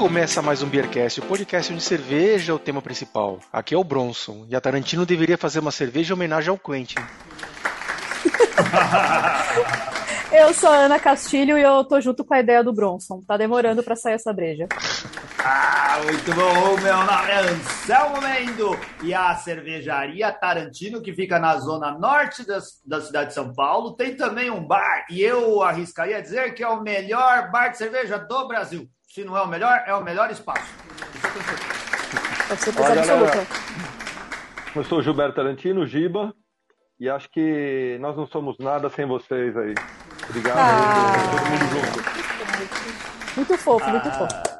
começa mais um Beercast, o podcast onde cerveja é o tema principal. Aqui é o Bronson, e a Tarantino deveria fazer uma cerveja em homenagem ao Quentin. eu sou a Ana Castilho e eu tô junto com a ideia do Bronson. Tá demorando para sair essa breja. Ah, muito bom! Meu nome é Anselmo Mendo e a cervejaria Tarantino, que fica na zona norte das, da cidade de São Paulo, tem também um bar e eu arriscaria dizer que é o melhor bar de cerveja do Brasil. Se não é o melhor, é o melhor espaço. Pode ser coisa absoluta. Eu sou o Gilberto Tarantino, Giba, e acho que nós não somos nada sem vocês aí. Obrigado ah. aí, todo mundo junto. Muito fofo, ah. muito fofo.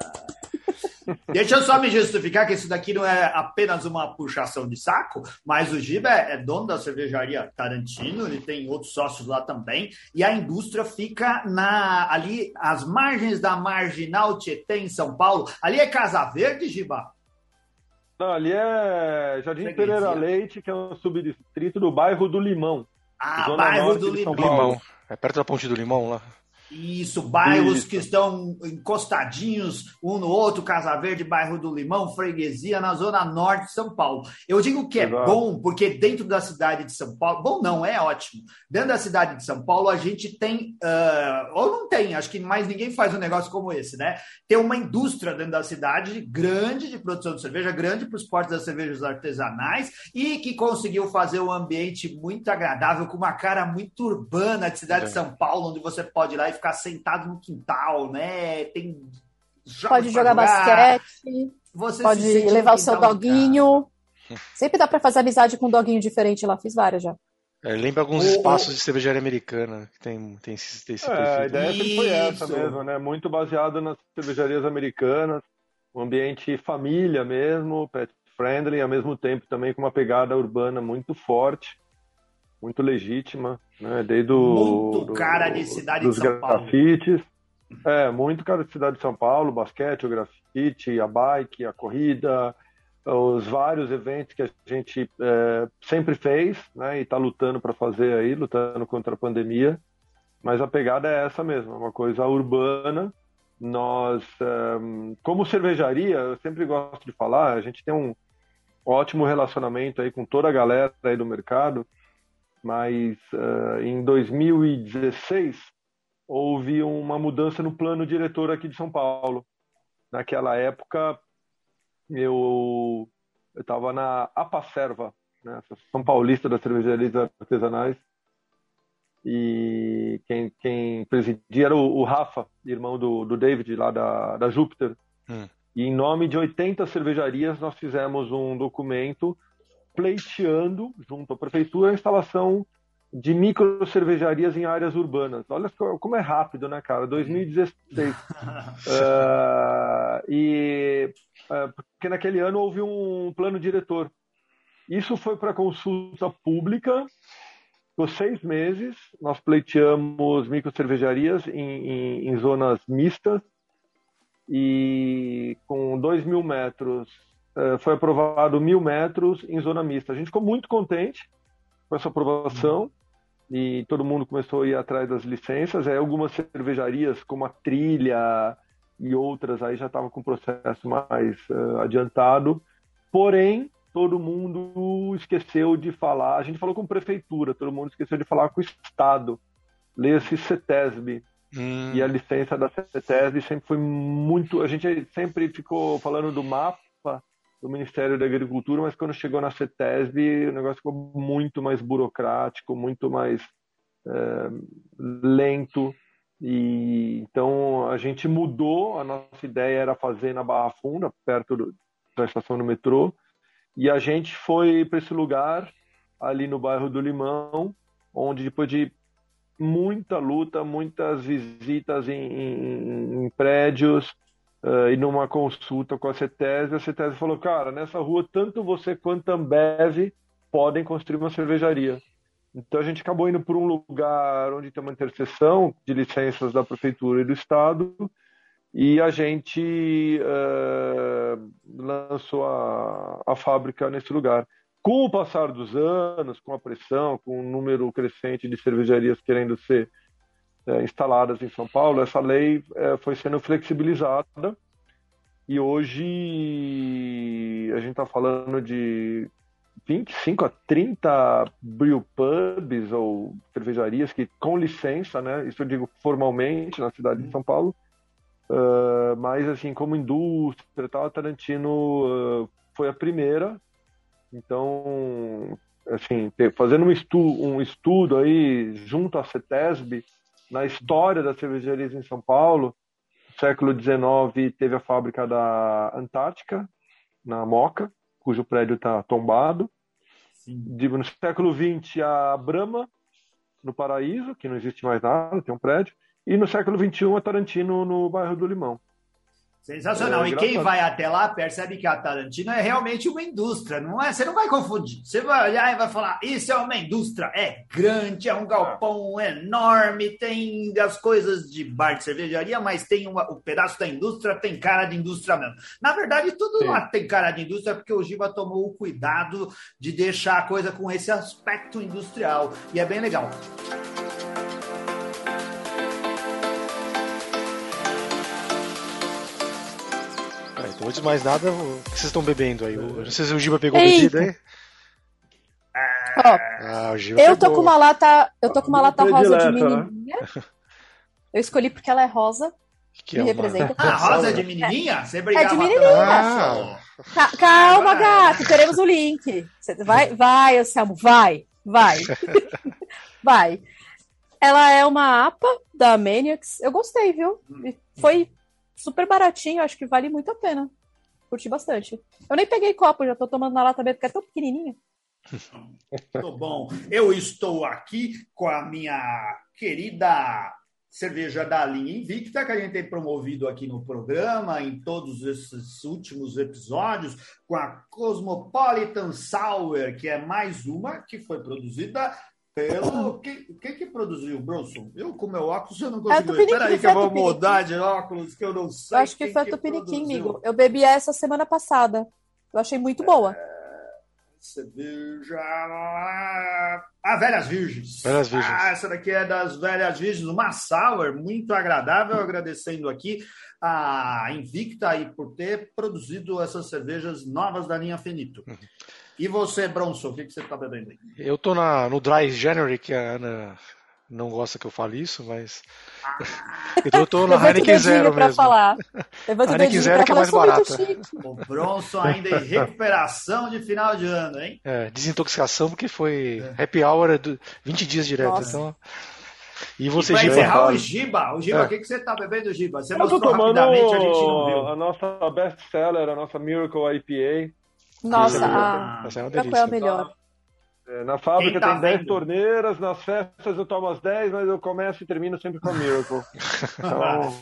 Deixa eu só me justificar que isso daqui não é apenas uma puxação de saco, mas o Giba é, é, dono da cervejaria Tarantino, ele tem outros sócios lá também, e a indústria fica na ali às margens da Marginal Tietê em São Paulo. Ali é Casa Verde, Giba? Não, ali é Jardim Pereira Leite, que é um subdistrito do bairro do Limão. Ah, bairro do Limão. Limão. É perto da Ponte do Limão lá. Isso, bairros Isso. que estão encostadinhos um no outro, Casa Verde, bairro do Limão, Freguesia, na zona norte de São Paulo. Eu digo que é Exato. bom, porque dentro da cidade de São Paulo, bom não, é ótimo. Dentro da cidade de São Paulo, a gente tem, uh, ou não tem, acho que mais ninguém faz um negócio como esse, né? Tem uma indústria dentro da cidade grande de produção de cerveja, grande para os portos das cervejas artesanais e que conseguiu fazer um ambiente muito agradável, com uma cara muito urbana de cidade é. de São Paulo, onde você pode ir lá e ficar sentado no quintal, né? Tem pode jogar, jogar, basquete, Você pode levar o seu doguinho. Sempre dá para fazer amizade com um doguinho diferente lá, fiz várias já. É, lembra alguns o... espaços de cervejaria americana que tem, tem esse, tem esse é, A ideia sempre foi essa mesmo, né? Muito baseado nas cervejarias americanas, um ambiente família mesmo, pet friendly, ao mesmo tempo também com uma pegada urbana muito forte muito legítima, né? Desde o muito cara de cidade dos de São grafites. Paulo. É, muito cara de cidade de São Paulo, basquete, o grafite, a bike, a corrida, os vários eventos que a gente é, sempre fez, né? E está lutando para fazer aí, lutando contra a pandemia. Mas a pegada é essa mesmo, é uma coisa urbana. Nós, é, como cervejaria, eu sempre gosto de falar, a gente tem um ótimo relacionamento aí com toda a galera aí do mercado mas uh, em 2016 houve uma mudança no plano diretor aqui de São Paulo. Naquela época eu estava na Apacerva, né, São Paulista das cervejarias artesanais, e quem, quem presidia era o, o Rafa, irmão do, do, David lá da, da Júpiter. Hum. E em nome de 80 cervejarias nós fizemos um documento pleiteando, junto à prefeitura, a instalação de micro cervejarias em áreas urbanas. Olha como é rápido, né, cara? 2016. uh, e uh, porque naquele ano houve um plano diretor. Isso foi para consulta pública. Por seis meses, nós pleiteamos micro cervejarias em, em, em zonas mistas e com 2 mil metros foi aprovado mil metros em zona mista. A gente ficou muito contente com essa aprovação uhum. e todo mundo começou a ir atrás das licenças. Aí algumas cervejarias, como a Trilha e outras, aí já estavam com o processo mais uh, adiantado. Porém, todo mundo esqueceu de falar. A gente falou com prefeitura, todo mundo esqueceu de falar com o Estado. Lê-se CETESB. Hum. E a licença da CETESB sempre foi muito. A gente sempre ficou falando do mapa do Ministério da Agricultura, mas quando chegou na CETESB o negócio ficou muito mais burocrático, muito mais é, lento. E então a gente mudou. A nossa ideia era fazer na Barra Funda, perto do, da estação do metrô, e a gente foi para esse lugar ali no bairro do Limão, onde depois de muita luta, muitas visitas em, em, em prédios, uh, e numa consulta com a CETESB, a CETESB falou, cara, nessa rua tanto você quanto a Ambev podem construir uma cervejaria. Então a gente acabou indo por um lugar onde tem uma interseção de licenças da prefeitura e do estado e a gente uh, lançou a, a fábrica nesse lugar. Com o passar dos anos, com a pressão, com o número crescente de cervejarias querendo ser instaladas em São Paulo, essa lei é, foi sendo flexibilizada E hoje a gente está falando de 25 a 30 brew pubs ou cervejarias que com licença, né? Isso eu digo formalmente na cidade de São Paulo. Uh, mas assim, como indústria, tal, a Tarantino uh, foi a primeira. Então, assim, fazendo um, estu um estudo aí junto à CETESB na história das cervejarias em São Paulo, no século XIX teve a fábrica da Antártica, na Moca, cujo prédio está tombado. Digo, no século XX, a Brahma, no Paraíso, que não existe mais nada, tem um prédio. E no século XXI, a Tarantino, no bairro do Limão. Sensacional. É, e quem vai até lá percebe que a Tarantino é realmente uma indústria, não é? Você não vai confundir. Você vai olhar e vai falar: isso é uma indústria. É grande, é um galpão enorme, tem as coisas de bar de cervejaria, mas tem uma, um pedaço da indústria, tem cara de indústria mesmo. Na verdade, tudo Sim. lá tem cara de indústria, porque o Giba tomou o cuidado de deixar a coisa com esse aspecto industrial. E é bem legal. Antes de mais nada, o que vocês estão bebendo aí? Não sei se o Giba pegou Eita. bebida aí. Ó, ah, eu pegou. tô com uma lata, eu tô com uma lata rosa de né? menininha. Eu escolhi porque ela é rosa. Que me é representa. Ah, rosa de menininha? Você é de menininha. Ah. Calma, gato, teremos o link. vai, vai, Anselmo, vai, vai. vai. Ela é uma APA da Maniacs. Eu gostei, viu? Foi super baratinho, acho que vale muito a pena. Curti bastante. Eu nem peguei copo, já tô tomando na lata mesmo, porque é tão pequenininha. Muito bom. Eu estou aqui com a minha querida cerveja da linha Invicta, que a gente tem promovido aqui no programa, em todos esses últimos episódios, com a Cosmopolitan Sour, que é mais uma que foi produzida pelo. Quem, quem que produziu Bronson? Eu com meu óculos eu não é consigo. É Espera aí que eu vou mudar de óculos que eu não sei. Eu acho que foi a Tupiniquim, amigo. Eu bebi essa semana passada. Eu achei muito boa. É... Cerveja. Ah, Velhas Virgens. Velhas Virgens. Ah, essa daqui é das Velhas Virgens, uma sour muito agradável. Agradecendo aqui a Invicta aí por ter produzido essas cervejas novas da linha Fenito. Uhum. E você, Bronson, o que, que você está bebendo aí? Eu estou no Dry January, que a Ana não gosta que eu fale isso, mas. Ah. eu estou no Heineken Zero mesmo. Falar. Heineken Zero que é mais barata. O Bronson ainda em recuperação de final de ano, hein? É, desintoxicação, porque foi é. happy hour 20 dias direto. Nossa. Então. E você, e Giba? encerrar o Giba, o Giba, é. o que, que você está bebendo, Giba? Você eu mostrou rapidamente, a gente não viu. A nossa best seller, a nossa Miracle IPA. Nossa, a... É uma delícia. Qual é a melhor? É, na fábrica tá tem 10 torneiras, nas festas eu tomo as 10, mas eu começo e termino sempre com a Miracle. então...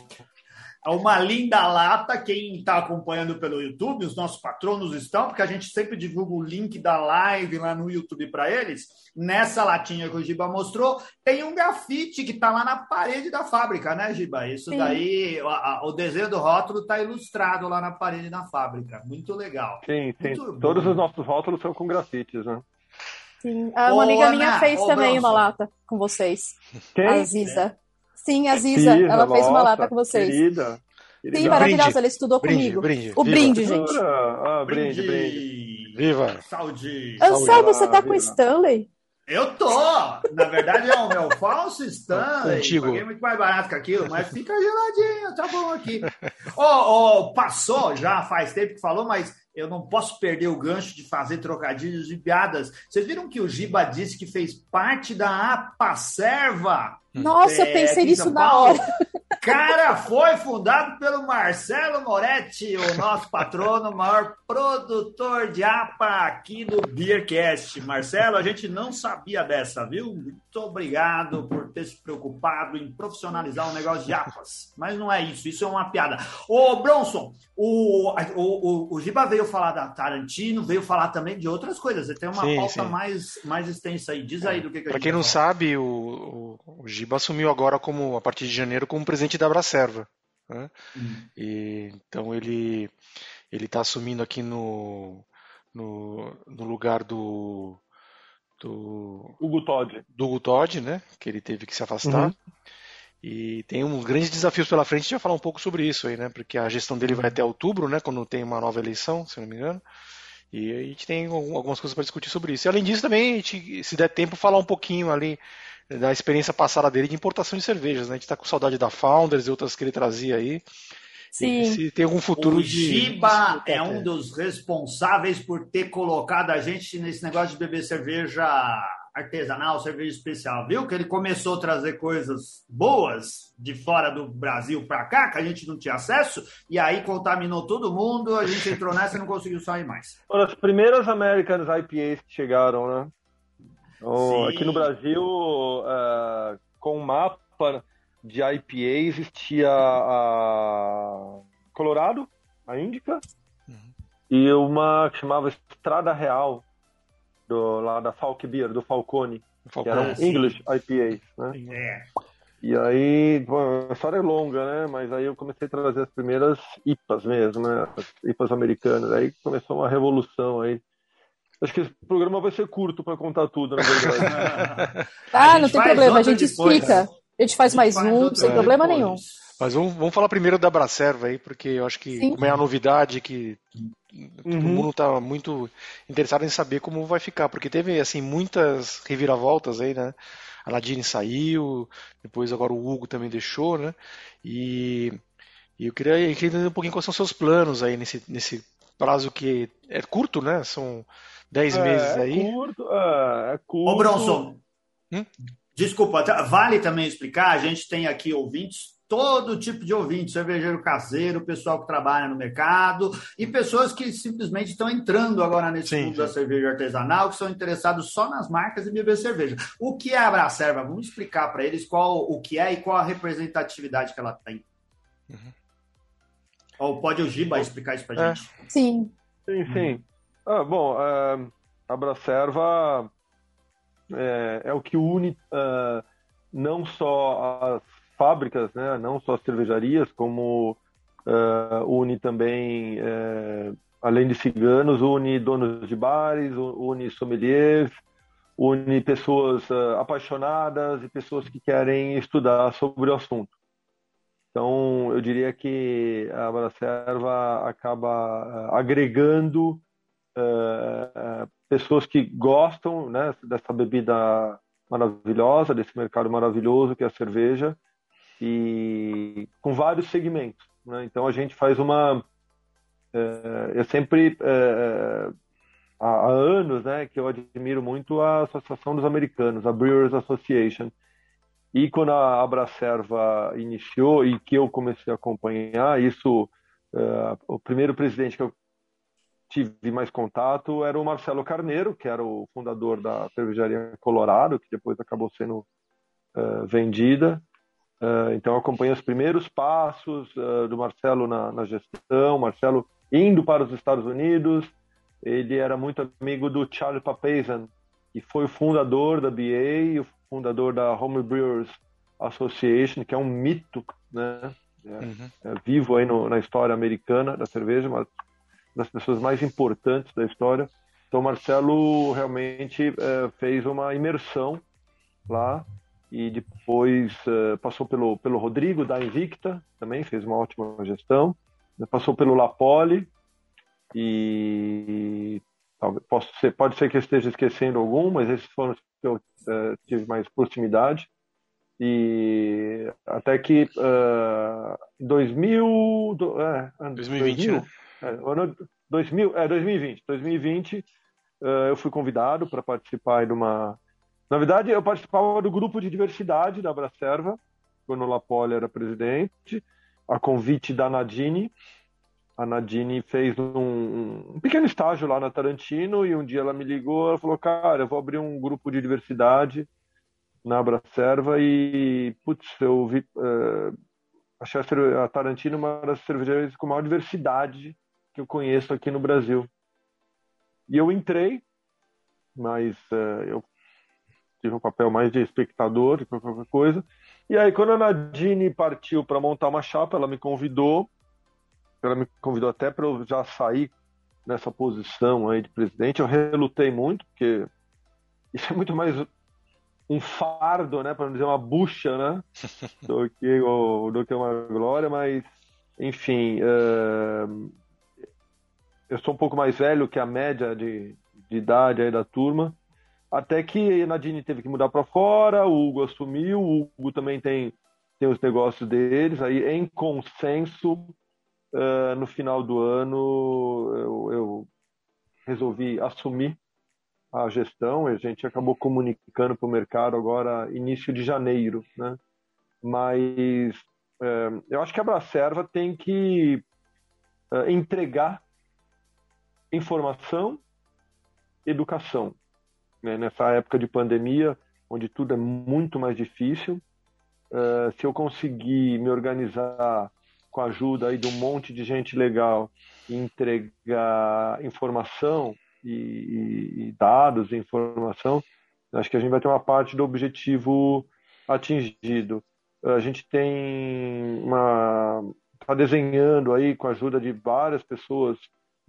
É uma linda lata. Quem está acompanhando pelo YouTube, os nossos patronos estão, porque a gente sempre divulga o link da live lá no YouTube para eles. Nessa latinha que o Giba mostrou, tem um grafite que está lá na parede da fábrica, né, Giba? Isso Sim. daí, a, o desenho do rótulo está ilustrado lá na parede da fábrica. Muito legal. Sim, sim. Todos os nossos rótulos são com grafites, né? Sim. Ah, uma amiga minha fez também uma lata com vocês. Quem? A Ziza. É. Sim, a Ziza, ela fez uma lata com vocês. Querida. querida. Sim, maravilhosa, ela estudou brinde, comigo. Brinde, o brinde, Viva. gente. Ah, brinde, brinde. Viva! Saúde! Ansel, você tá com Stanley? Eu tô! Na verdade, é o meu falso Stanley. Antigo. Paguei muito mais barato que aquilo, mas fica geladinho, tá bom aqui. oh, oh, passou já faz tempo que falou, mas eu não posso perder o gancho de fazer trocadilhos e piadas. Vocês viram que o Giba disse que fez parte da APASERVA? Nossa, é, eu pensei nisso na hora. Cara, foi fundado pelo Marcelo Moretti, o nosso patrono, maior produtor de APA aqui no Beercast. Marcelo, a gente não sabia dessa, viu? Muito obrigado por ter se preocupado em profissionalizar o um negócio de APAs. Mas não é isso, isso é uma piada. Ô, Bronson, o, o, o, o Giba veio falar da Tarantino, veio falar também de outras coisas. Você tem uma sim, pauta sim. Mais, mais extensa aí. Diz aí do que, que Pra quem não sabe, o, o, o Giba assumiu agora, como a partir de janeiro, como presidente da Abracerva. Né? Hum. E, então ele ele está assumindo aqui no, no, no, lugar do do Hugo Todd, do Hugo Todd, né? Que ele teve que se afastar. Uhum. E tem uns grandes desafios pela frente, a gente vai falar um pouco sobre isso aí, né? Porque a gestão dele vai até outubro, né? Quando tem uma nova eleição, se não me engano. E a gente tem algumas coisas para discutir sobre isso. E além disso, também, a gente, se der tempo, falar um pouquinho ali da experiência passada dele de importação de cervejas. Né? A gente está com saudade da Founders e outras que ele trazia aí. Sim. se tem algum futuro o de. Giba é um dos responsáveis por ter colocado a gente nesse negócio de beber cerveja artesanal, cerveja especial, viu? Que ele começou a trazer coisas boas de fora do Brasil para cá, que a gente não tinha acesso, e aí contaminou todo mundo, a gente entrou nessa e não conseguiu sair mais. Foram as primeiras Americans IPAs que chegaram, né? Oh, aqui no Brasil, uh, com o mapa de IPA, existia a Colorado, a Índica, uhum. e uma que chamava Estrada Real, do, lá da Falk Beer, do Falcone, Falcone que eram English IPAs, né? É. E aí, bom, a história é longa, né? Mas aí eu comecei a trazer as primeiras IPAs mesmo, né? As IPAs americanas. Aí começou uma revolução aí. Acho que esse programa vai ser curto para contar tudo, na verdade. ah, não tem problema, a gente depois, explica. Né? A gente faz mais um, sem problema depois. nenhum. Mas vamos, vamos falar primeiro da Bracerva aí, porque eu acho que Sim. como é a novidade que todo uhum. mundo está muito interessado em saber como vai ficar, porque teve assim muitas reviravoltas aí, né? A Nadine saiu, depois agora o Hugo também deixou, né? E, e eu, queria, eu queria entender um pouquinho quais são seus planos aí nesse, nesse prazo que é curto, né? São 10 é, meses é aí. Curto, é, é curto. Ô, Bronson, hum? desculpa, tá, vale também explicar, a gente tem aqui ouvintes todo tipo de ouvinte, cervejeiro caseiro, pessoal que trabalha no mercado e pessoas que simplesmente estão entrando agora nesse sim, mundo sim. da cerveja artesanal, que são interessados só nas marcas e beber cerveja. O que é a Bracerva? Vamos explicar para eles qual o que é e qual a representatividade que ela tem. Uhum. Ou pode o Giba explicar isso para é. gente? Sim. Sim, sim. Ah, bom, uh, a Bracerva é, é, o que une uh, não só as fábricas, né, não só as cervejarias, como une também, além de ciganos, une donos de bares, une sommeliers, une pessoas apaixonadas e pessoas que querem estudar sobre o assunto. Então, eu diria que a Bracerva acaba agregando pessoas que gostam né, dessa bebida maravilhosa, desse mercado maravilhoso que é a cerveja, e com vários segmentos. Né? Então a gente faz uma. É, eu sempre. É, há, anos né, que eu admiro muito a Associação dos Americanos, a Brewers Association. E quando a Abracerva iniciou e que eu comecei a acompanhar, isso, é, o primeiro presidente que eu tive mais contato era o Marcelo Carneiro, que era o fundador da cervejaria Colorado, que depois acabou sendo uh, vendida. Uh, então, acompanhei os primeiros passos uh, do Marcelo na, na, gestão, Marcelo indo para os Estados Unidos. Ele era muito amigo do Charlie Papazian, que foi o fundador da BA e o fundador da Home Brewers Association, que é um mito, né? É, uhum. é vivo aí no, na história americana da cerveja, uma das pessoas mais importantes da história. Então, Marcelo realmente uh, fez uma imersão lá e depois uh, passou pelo, pelo Rodrigo da Invicta, também fez uma ótima gestão, passou pelo Lapoli e posso ser, pode ser que eu esteja esquecendo algum, mas esses foram os que eu uh, tive mais proximidade e até que uh, 2000, é, 2020, 2000, né? É, ano 2000, é, 2020, 2020 uh, eu fui convidado para participar de uma na verdade, eu participava do grupo de diversidade da Abracerva, quando o Lapoli era presidente, a convite da Nadine. A Nadine fez um, um, pequeno estágio lá na Tarantino e um dia ela me ligou, ela falou, cara, eu vou abrir um grupo de diversidade na Abracerva e, putz, eu vi, uh, achei a Tarantino uma das cervejarias com maior diversidade que eu conheço aqui no Brasil. E eu entrei, mas uh, eu tive um papel mais de espectador do que qualquer coisa. E aí, quando a Nadine partiu para montar uma chapa, ela me convidou, ela me convidou até para eu já sair nessa posição aí de presidente. Eu relutei muito, porque isso é muito mais um fardo, né, para não dizer uma bucha, né, do que, o, do que uma glória, mas, enfim, uh, eu sou um pouco mais velho que a média de, de idade aí da turma, até que a Nadine teve que mudar para fora, o Hugo assumiu, o Hugo também tem, tem os negócios deles, aí em consenso, uh, no final do ano, eu, eu resolvi assumir a gestão, a gente acabou comunicando para o mercado agora início de janeiro, né? Mas é, eu acho que a Bracerva tem que é, entregar informação, educação. Né? Nessa época de pandemia, onde tudo é muito mais difícil, é, se eu conseguir me organizar com a ajuda aí de um monte de gente legal e entregar informação e, e dados, informação, acho que a gente vai ter uma parte do objetivo atingido. A gente tem uma está desenhando aí com a ajuda de várias pessoas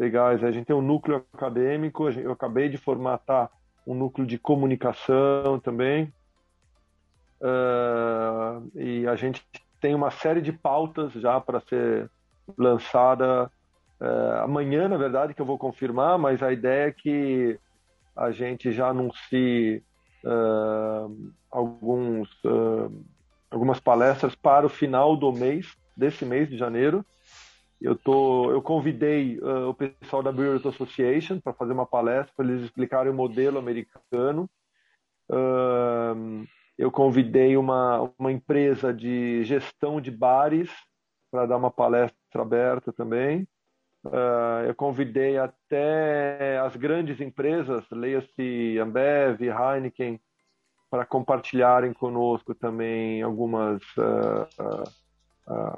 legais. A gente tem um núcleo acadêmico, eu acabei de formatar um núcleo de comunicação também. Uh, e a gente tem uma série de pautas já para ser lançada Uh, amanhã, na verdade, que eu vou confirmar, mas a ideia é que a gente já anuncie uh, alguns, algumas palestras para o final do mês, desse mês de janeiro. Eu, tô, eu convidei o pessoal da Bureau Association para fazer uma palestra, para eles explicarem o modelo americano. eu convidei uma, uma empresa de gestão de bares para dar uma palestra aberta também. Uh, eu convidei até as grandes empresas, leia-se Ambev, Heineken, para compartilharem conosco também algumas, uh, uh,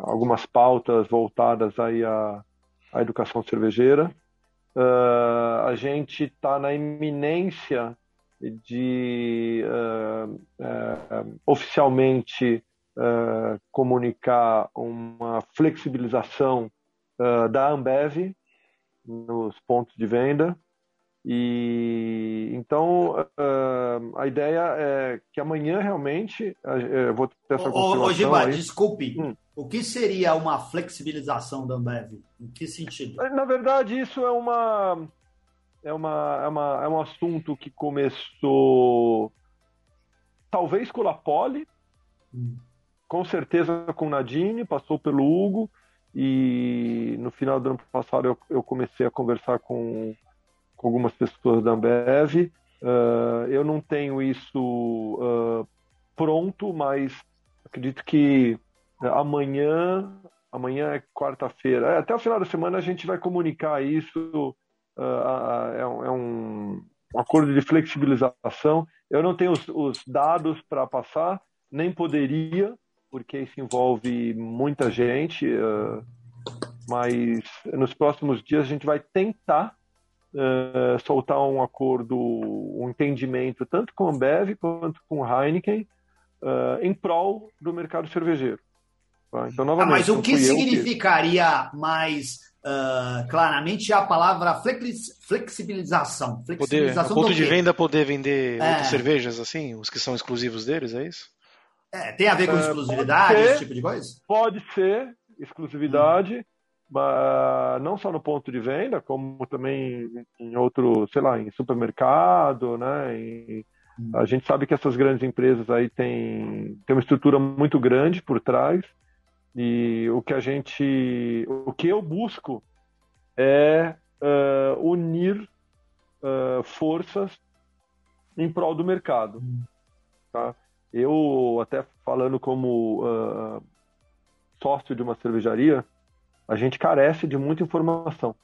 algumas pautas voltadas aí à, à educação cervejeira. a gente está na iminência de oficialmente comunicar uma flexibilização uh, da Ambev nos pontos de venda. E então uh, a ideia é que amanhã realmente uh, vou ter essa confirmação. Ô, Giba, desculpe. Hum. O que seria uma flexibilização da Ambev? Em que sentido? Na verdade, isso é uma é uma é, uma, é um assunto que começou talvez com a Poli, hum. com certeza com Nadine, passou pelo Hugo e no final do ano passado eu, eu comecei a conversar com, com algumas pessoas da Ambev. Uh, eu não tenho isso uh, pronto, mas acredito que amanhã, amanhã é quarta-feira, é, até o final da semana a gente vai comunicar isso. Uh, é, um, é um acordo de flexibilização. Eu não tenho os, os dados para passar, nem poderia, porque isso envolve muita gente, mas nos próximos dias a gente vai tentar uh, soltar um acordo, um entendimento, tanto com a Ambev quanto com a Heineken, uh, em prol do mercado cervejeiro. Tá? Então, novamente, ah, mas o que significaria que... mais Uh, claramente a palavra flex, flexibilização. flexibilização poder, ponto de venda poder vender é. outras cervejas assim, os que são exclusivos deles, é isso? É, tem a ver com é, exclusividade, ser, esse tipo de coisa? Pode ser exclusividade, hum. Não só no ponto de venda, como também em outro, sei lá, em supermercado, né? Em, hum. A gente sabe que essas grandes empresas aí têm, têm uma estrutura muito grande por trás e o que a gente, o que eu busco é uh, unir uh, forças em prol do mercado, hum. tá? Eu, até falando como uh, sócio de uma cervejaria, a gente carece de muita informação.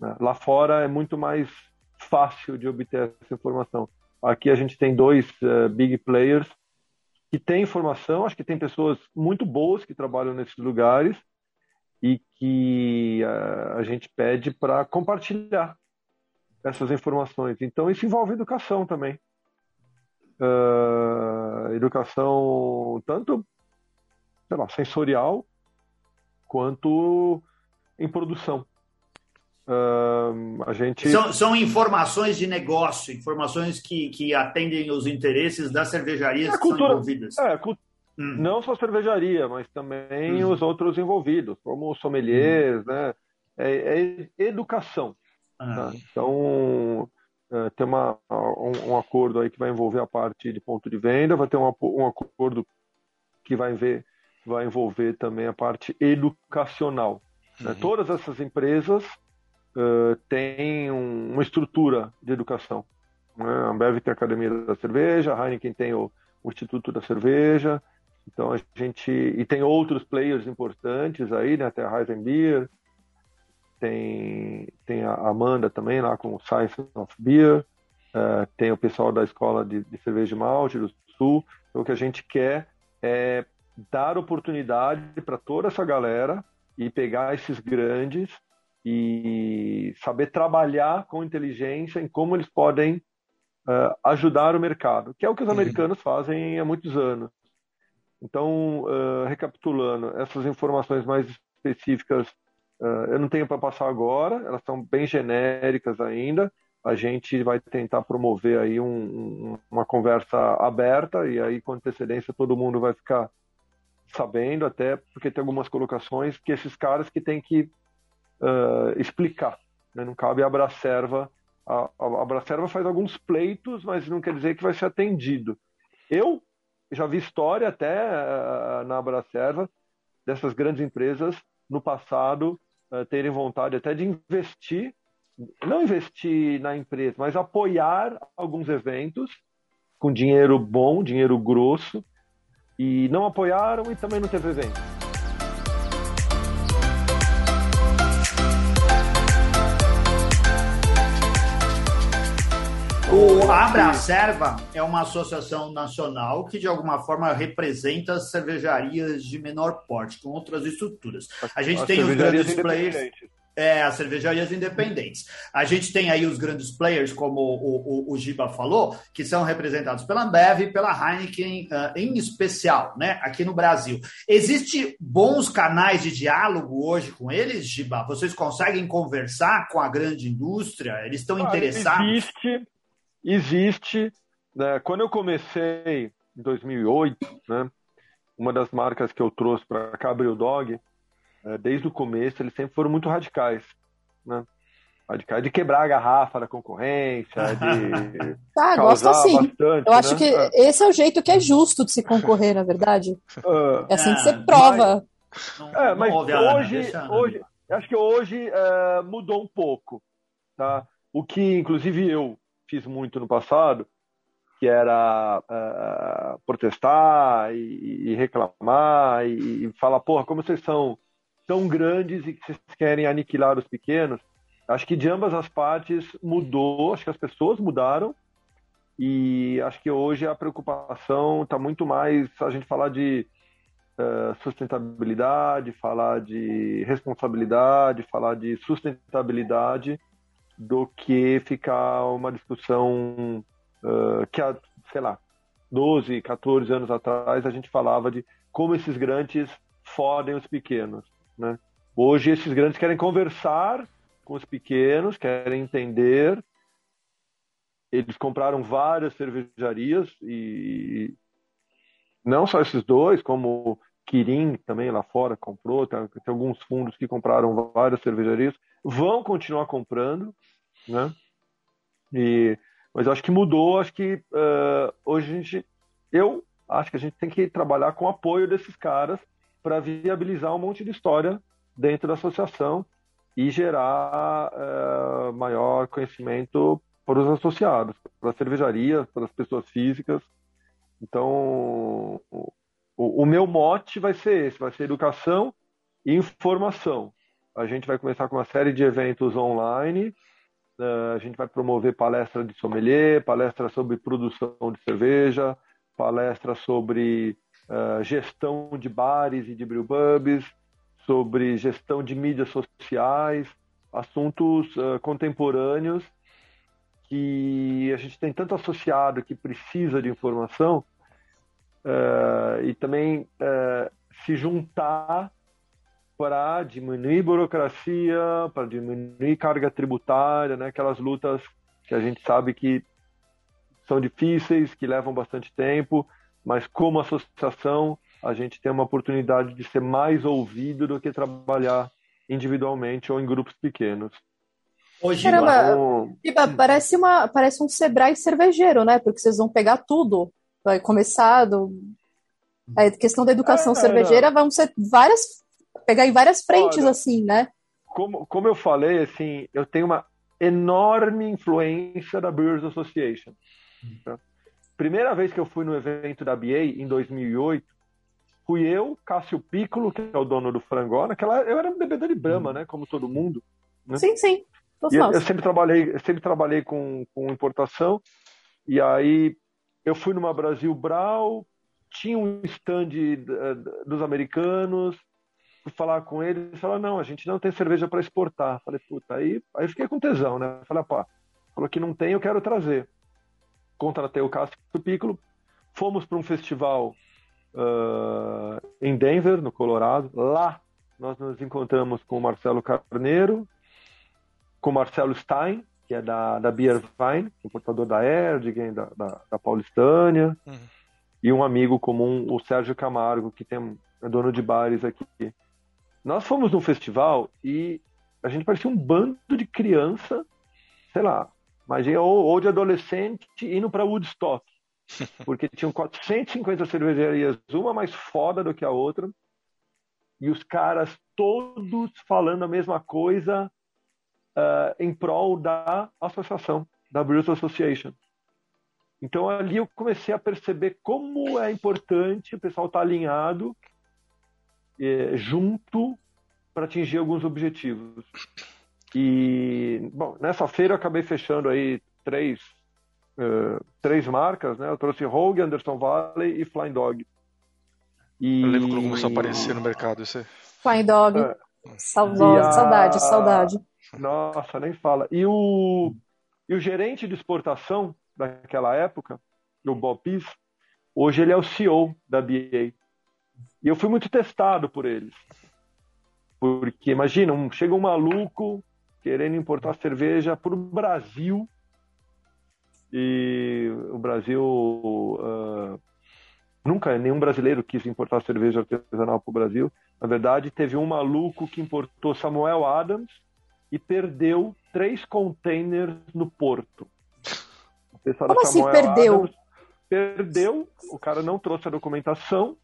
Né? Lá fora é muito mais fácil de obter essa informação. Aqui a gente tem dois uh, big players que têm informação, acho que tem pessoas muito boas que trabalham nesses lugares e que uh, a gente pede para compartilhar essas informações. Então isso envolve educação também uh, educação tanto sei lá, sensorial quanto em produção. Uh, a gente... São, são, informações de negócio, informações que, que atendem os interesses das cervejarias é, cultura, envolvidas. É, hum. Não só a cervejaria, mas também hum. os outros envolvidos, como os sommeliers, hum. né? É, é educação. Ah. Tá? Então, é, tem uma, um, um, acordo aí que vai envolver a parte de ponto de venda, vai ter um, um acordo que vai, ver, vai envolver também a parte educacional. Uhum. Todas essas empresas uh, têm um, uma estrutura de educação. Né? A Ambev tem a Academia da Cerveja, a Heineken tem o, o Instituto da Cerveja, então a gente e tem outros players importantes aí, né? Tem a Beer, tem tem a Amanda também lá com o Science of Beer, uh, tem o pessoal da escola de, de cerveja de malte do Sul. Então, o que a gente quer é dar oportunidade para toda essa galera e pegar esses grandes e saber trabalhar com inteligência em como eles podem uh, ajudar o mercado, que é o que os uhum. americanos fazem há muitos anos. Então, uh, recapitulando, essas informações mais específicas uh, eu não tenho para passar agora, elas são bem genéricas ainda. A gente vai tentar promover aí um, um, uma conversa aberta e aí com antecedência todo mundo vai ficar sabendo, até porque tem algumas colocações que esses caras que têm que uh, explicar. Né? Não cabe a Abracerva. A, a Abracerva faz alguns pleitos, mas não quer dizer que vai ser atendido. Eu já vi história até uh, na Abracerva dessas grandes empresas no passado uh, terem vontade até de investir, não investir na empresa, mas apoiar alguns eventos com dinheiro bom, dinheiro grosso, e não apoiaram e também não teve evento. O Abracerva é uma associação nacional que, de alguma forma, representa as cervejarias de menor porte, com outras estruturas. A gente as tem os grandes players. É, as cervejarias independentes. A gente tem aí os grandes players, como o, o, o Giba falou, que são representados pela Ambev e pela Heineken uh, em especial, né, aqui no Brasil. Existem bons canais de diálogo hoje com eles, Giba? Vocês conseguem conversar com a grande indústria? Eles estão ah, interessados? Existe, existe. Né, quando eu comecei em 2008, né, uma das marcas que eu trouxe para cá, Bril Dog, desde o começo, eles sempre foram muito radicais, né? Radicais de quebrar a garrafa da concorrência, de ah, gosto assim. Bastante, Eu acho né? que é. esse é o jeito que é justo de se concorrer, na verdade. Uh, é assim que você prova. Mas, é, mas hoje, hoje, acho que hoje uh, mudou um pouco, tá? O que, inclusive, eu fiz muito no passado, que era uh, protestar e, e reclamar e, e, falar, porra, como vocês são tão grandes e que vocês querem aniquilar os pequenos. Acho que de ambas as partes mudou, acho que as pessoas mudaram e acho que hoje a preocupação está muito mais a gente falar de uh, sustentabilidade, falar de responsabilidade, falar de sustentabilidade do que ficar uma discussão uh, que há, sei lá, 12, 14 anos atrás a gente falava de como esses grandes fodem os pequenos. Né? Hoje, esses grandes querem conversar com os pequenos, querem entender. Eles compraram várias cervejarias e não só esses dois, como Kirin também lá fora comprou, tem, tem alguns fundos que compraram várias cervejarias, vão continuar comprando, né? E, mas acho que mudou, acho que uh, hoje a gente, eu acho que a gente tem que trabalhar com o apoio desses caras para viabilizar um monte de história dentro da associação e gerar é, maior conhecimento para os associados, para as cervejarias, para as pessoas físicas. Então, o, o, meu mote vai ser esse, vai ser educação e informação. A gente vai começar com uma série de eventos online, é, a gente vai promover palestra de sommelier, palestra sobre produção de cerveja, palestra sobre uh, gestão de bares e de brewpubs, sobre gestão de mídias sociais, assuntos uh, contemporâneos que a gente tem tanto associado que precisa de informação uh, e também se juntar para diminuir burocracia, para diminuir carga tributária, né? aquelas lutas que a gente sabe que são difíceis, que levam bastante tempo, mas como associação a gente tem uma oportunidade de ser mais ouvido do que trabalhar individualmente ou em grupos pequenos. Hoje, Caramba, então, parece, uma, parece um Sebrae cervejeiro, né? Porque vocês vão pegar tudo. Vai começar do... A questão da educação é, cervejeira vão ser várias pegar em várias frentes, Olha, assim, né? Como, como eu falei, assim, eu tenho uma enorme influência da Brewers Association. Tá? Primeira vez que eu fui no evento da BA, em 2008, fui eu, Cássio Piccolo, que é o dono do Frangó, naquela, eu era um bebedor de Brahma, né, como todo mundo. Né? Sim, sim. Eu, eu, sempre trabalhei, sempre trabalhei com, com importação, e aí eu fui numa Brasil Brau, tinha um stand dos americanos, fui falar com ele, ele falou, não, a gente não tem cerveja para exportar. Falei, puta, aí, aí fiquei com tesão, né? Falei, pá, falou que não tem, eu quero trazer. Contratei o Cássio Piccolo, fomos para um festival uh, em Denver, no Colorado. Lá nós nos encontramos com o Marcelo Carneiro, com o Marcelo Stein, que é da, da Beer Vine, importador da Erdigen, da, da, da Paulistânia, uhum. e um amigo comum, o Sérgio Camargo, que tem, é dono de bares aqui. Nós fomos num festival e a gente parecia um bando de criança, sei lá, imagina, ou, ou de adolescente indo para Woodstock. Porque tinham 450 cervejarias, uma mais foda do que a outra, e os caras todos falando a mesma coisa uh, em prol da associação, da Brewers Association. Então ali eu comecei a perceber como é importante o pessoal estar tá alinhado é, junto para atingir alguns objetivos. E, bom, nessa feira eu acabei fechando aí três, uh, três marcas, né? Eu trouxe Rogue, Anderson Valley e Flying Dog. E... Eu lembro quando começou a aparecer no mercado isso aí. Flying Dog. É. Saudade, a... saudade, saudade. Nossa, nem fala. E o, e o gerente de exportação daquela época, o Bob Peace, hoje ele é o CEO da BA. E eu fui muito testado por eles. Porque, imagina, um, chega um maluco querendo importar cerveja para o Brasil. E o Brasil. Uh, nunca nenhum brasileiro quis importar cerveja artesanal para o Brasil. Na verdade, teve um maluco que importou Samuel Adams e perdeu três containers no porto. Como assim perdeu? Adams perdeu, o cara não trouxe a documentação,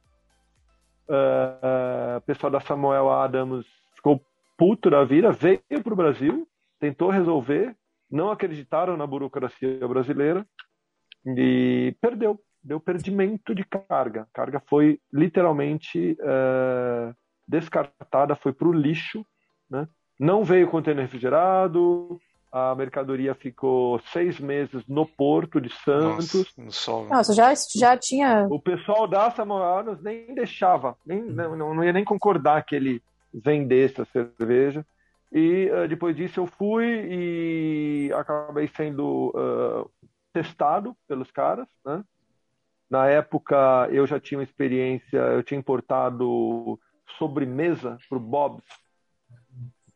Uh, o pessoal da Samuel Adams ficou puto da vida, veio para o Brasil, tentou resolver, não acreditaram na burocracia brasileira e perdeu. Deu perdimento de carga. A carga foi literalmente uh, descartada, foi para o lixo. Né? Não veio container refrigerado, a mercadoria ficou seis meses no porto de Santos. Nossa, Nossa já, já tinha. O pessoal da Samoanos nem deixava, nem, não, não ia nem concordar que ele vendesse a cerveja. E uh, depois disso eu fui e acabei sendo uh, testado pelos caras. Né? Na época eu já tinha uma experiência, eu tinha importado sobremesa para o Bob's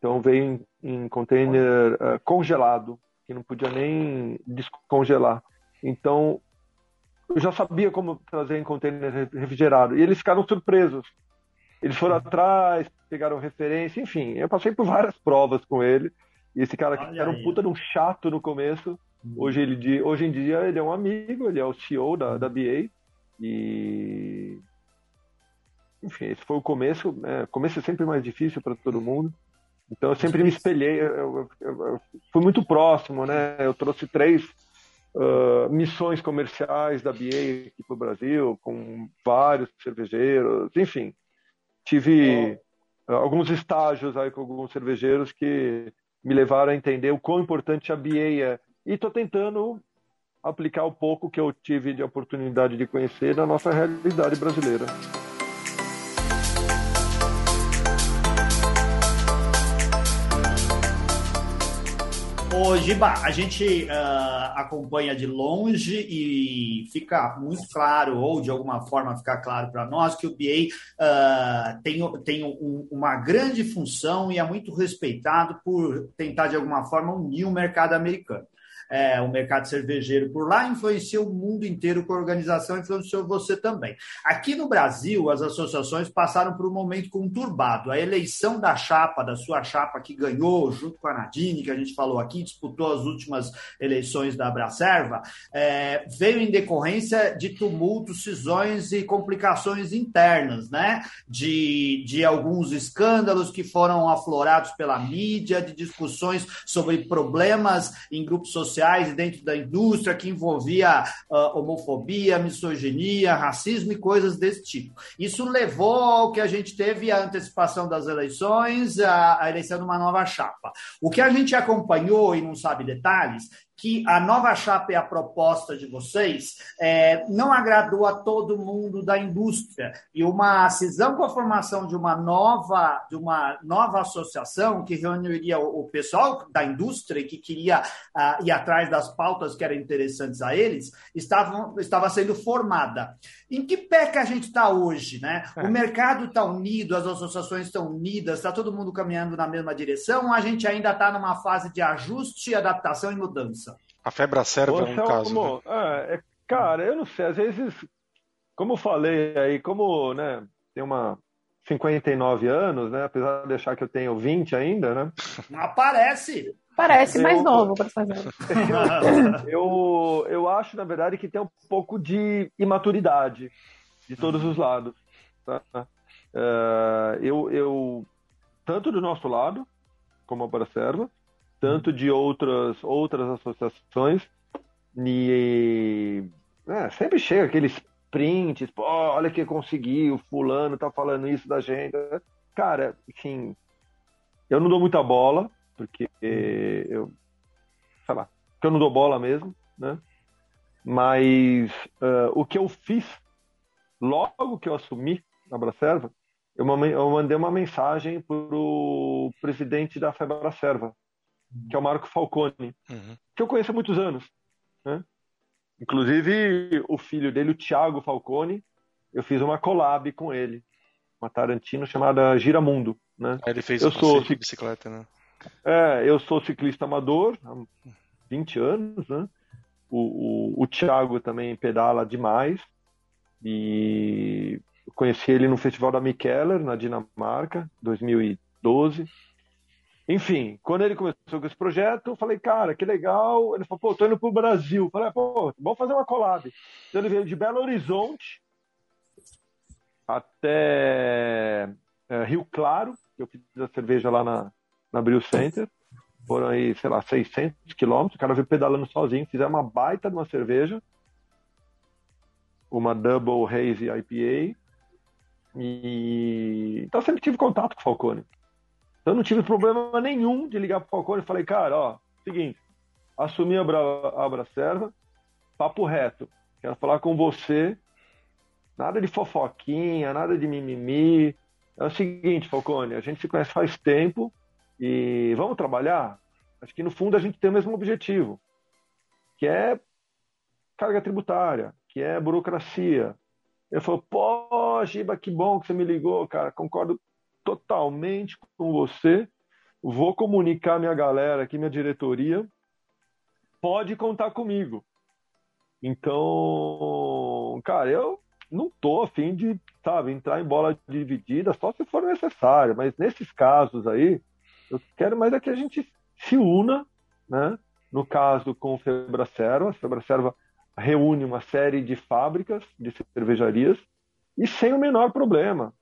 então veio em, em container uh, congelado, que não podia nem descongelar. Então eu já sabia como trazer em container refrigerado. E eles ficaram surpresos. Eles foram uhum. atrás, pegaram referência, enfim, eu passei por várias provas com ele. E esse cara que era um puta de um chato no começo, uhum. hoje, ele, hoje em dia ele é um amigo, ele é o CEO da, da BA. E. Enfim, esse foi o começo. Né? Começo é sempre mais difícil para todo mundo. Então eu sempre me espelhei, eu, eu, eu fui muito próximo, né? Eu trouxe três uh, missões comerciais da BA aqui para o Brasil, com vários cervejeiros, enfim. Tive oh. alguns estágios aí com alguns cervejeiros que me levaram a entender o quão importante a BA é. E estou tentando aplicar o pouco que eu tive de oportunidade de conhecer na nossa realidade brasileira. Ô, Giba, a gente uh, acompanha de longe e fica muito claro, ou de alguma forma fica claro para nós, que o BA uh, tem, tem um, uma grande função e é muito respeitado por tentar, de alguma forma, unir o mercado americano é, o mercado cervejeiro por lá, influencia o mundo inteiro com a organização, influenciou você também. Aqui no Brasil, as associações passaram por um momento conturbado. A eleição da chapa, da sua chapa que ganhou, junto com a Nadine, que a gente falou aqui, disputou as últimas eleições da Abracerva, é, veio em decorrência de tumultos, cisões e complicações internas, né? De, de alguns escândalos que foram aflorados pela mídia, de discussões sobre problemas em grupos sociais sociais e dentro da indústria que envolvia uh, homofobia, misoginia, racismo e coisas desse tipo. Isso levou ao que a gente teve a antecipação das eleições, a, a eleição de uma nova chapa. O que a gente acompanhou e não sabe detalhes que a nova chapa e a proposta de vocês é, não agradou a todo mundo da indústria e uma cisão com a formação de uma nova de uma nova associação que reuniria o, o pessoal da indústria que queria uh, ir atrás das pautas que eram interessantes a eles estavam, estava sendo formada. Em que pé que a gente está hoje, né? É. O mercado está unido, as associações estão unidas, está todo mundo caminhando na mesma direção. A gente ainda está numa fase de ajuste, adaptação e mudança. A febre serva é um caso. Né? É, é, cara, eu não sei, às vezes, como eu falei aí, como né, tem uma 59 anos, né? Apesar de achar que eu tenho 20 ainda, né? Não aparece! Parece eu, mais novo, para fazer. Eu, eu acho, na verdade, que tem um pouco de imaturidade de todos os lados. Tá? Uh, eu, eu, tanto do nosso lado, como a Paracerva, tanto de outras, outras associações. E é, sempre chega aqueles prints, pô, olha que conseguiu, fulano tá falando isso da gente. Cara, assim, eu não dou muita bola, porque eu, sei lá, porque eu não dou bola mesmo, né? Mas uh, o que eu fiz, logo que eu assumi a Bracerva, eu mandei uma mensagem para o presidente da Febra Serva, que é o Marco Falcone, uhum. que eu conheço há muitos anos. Né? Inclusive, o filho dele, o Thiago Falcone, eu fiz uma collab com ele, uma Tarantino chamada Giramundo. Né? Ele fez eu sou de bicicleta, né? É, eu sou ciclista amador há 20 anos, né? O, o, o Thiago também pedala demais e conheci ele no Festival da Mikkeller, na Dinamarca, 2012. Enfim, quando ele começou com esse projeto, eu falei, cara, que legal. Ele falou, pô, tô indo pro Brasil. Eu falei, pô, vamos fazer uma collab. Então ele veio de Belo Horizonte até é, Rio Claro, que eu fiz a cerveja lá na, na Brew Center. Foram aí, sei lá, 600 quilômetros. O cara veio pedalando sozinho, fizeram uma baita de uma cerveja. Uma Double Haze IPA. E então sempre tive contato com o Falcone. Então não tive problema nenhum de ligar para o Falcone e falei, cara, ó, seguinte, assumi a, Bra a papo reto, quero falar com você, nada de fofoquinha, nada de mimimi. É o seguinte, Falcone, a gente se conhece faz tempo e vamos trabalhar? Acho que no fundo a gente tem o mesmo objetivo, que é carga tributária, que é burocracia. Ele falou, pô, Giba, que bom que você me ligou, cara, concordo totalmente com você. Vou comunicar minha galera aqui, minha diretoria. Pode contar comigo. Então, cara, eu não tô afim de, sabe, entrar em bola dividida, só se for necessário. Mas nesses casos aí, eu quero mais é que a gente se una, né? No caso com o Febracerva, a Febracerva reúne uma série de fábricas, de cervejarias, e sem o menor problema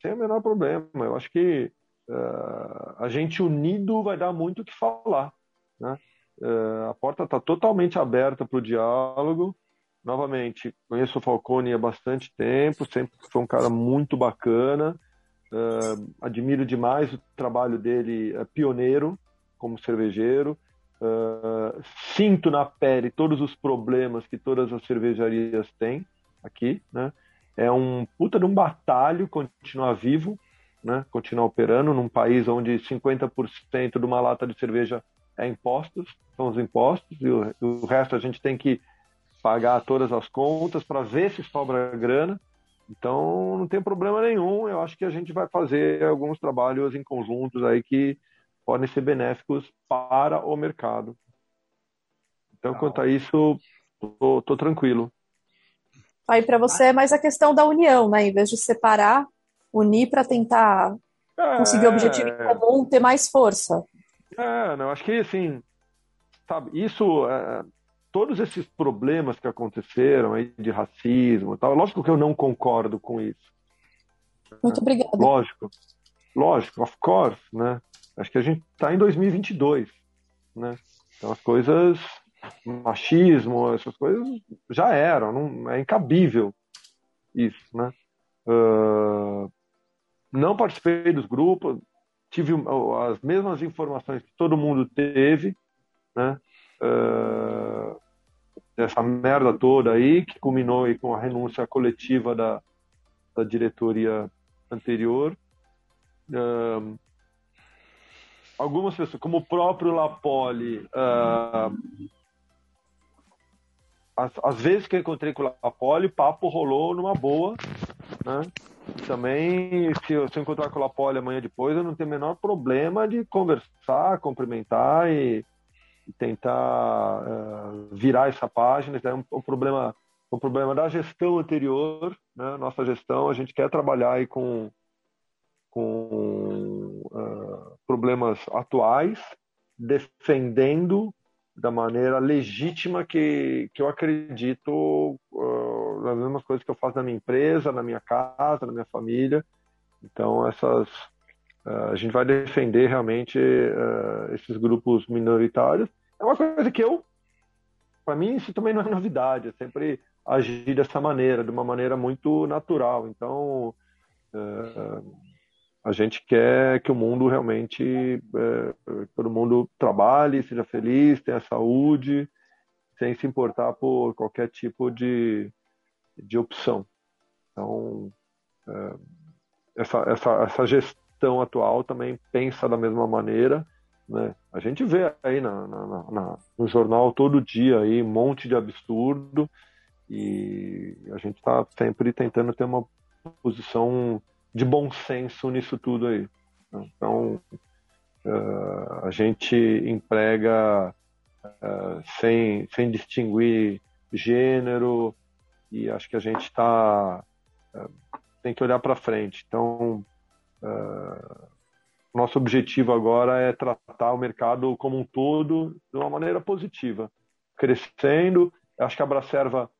sem o menor problema. Eu acho que uh, a gente unido vai dar muito o que falar. Né? Uh, a porta está totalmente aberta para o diálogo. Novamente, conheço o Falcone há bastante tempo, sempre foi um cara muito bacana. Uh, admiro demais o trabalho dele, é pioneiro como cervejeiro. Uh, sinto na pele todos os problemas que todas as cervejarias têm aqui, né? É um puta de um batalho continuar vivo, né? continuar operando num país onde 50% de uma lata de cerveja é impostos, são os impostos, e o, o resto a gente tem que pagar todas as contas para ver se sobra grana. Então não tem problema nenhum. Eu acho que a gente vai fazer alguns trabalhos em conjuntos aí que podem ser benéficos para o mercado. Então, quanto a isso, tô, tô tranquilo. Aí para você é mais a questão da união, né? Em vez de separar, unir para tentar é, conseguir o objetivo em comum, ter mais força. É, não, acho que assim, sabe, isso, é, todos esses problemas que aconteceram aí de racismo, tal, lógico que eu não concordo com isso. Muito obrigada. Lógico, lógico, of course, né? Acho que a gente está em 2022, né? Então as coisas, machismo, essas coisas já eram, não é incabível isso, né? Uh, não participei dos grupos, tive as mesmas informações que todo mundo teve, né? Uh, dessa merda toda aí, que culminou aí com a renúncia coletiva da, da diretoria anterior. Uh, algumas pessoas, como o próprio Lapoli, uh, as, as, vezes que eu encontrei com o Lapoli, o papo rolou numa boa, né? Também, se eu, se eu encontrar com o Lapoli amanhã depois, eu não tenho o menor problema de conversar, cumprimentar e, e tentar uh, virar essa página. Isso é um, um, problema, um problema da gestão anterior, né? Nossa gestão, a gente quer trabalhar aí com, com uh, problemas atuais, defendendo da maneira legítima que, que eu acredito uh, nas mesmas coisas que eu faço na minha empresa, na minha casa, na minha família. Então, essas uh, a gente vai defender realmente uh, esses grupos minoritários. É uma coisa que eu, para mim, isso também não é novidade. Eu sempre agi dessa maneira, de uma maneira muito natural. Então, uh, a gente quer que o mundo realmente, é, todo mundo trabalhe, seja feliz, tenha saúde, sem se importar por qualquer tipo de, de opção. Então, é, essa, essa, essa gestão atual também pensa da mesma maneira. Né? A gente vê aí na, na, na, no jornal todo dia aí um monte de absurdo e a gente está sempre tentando ter uma posição de bom senso nisso tudo aí. Então, uh, a gente emprega uh, sem, sem distinguir gênero e acho que a gente está uh, tem que olhar para frente. Então, nosso objetivo agora é tratar o mercado como um todo de uma maneira positiva, crescendo. Acho que a Bracerva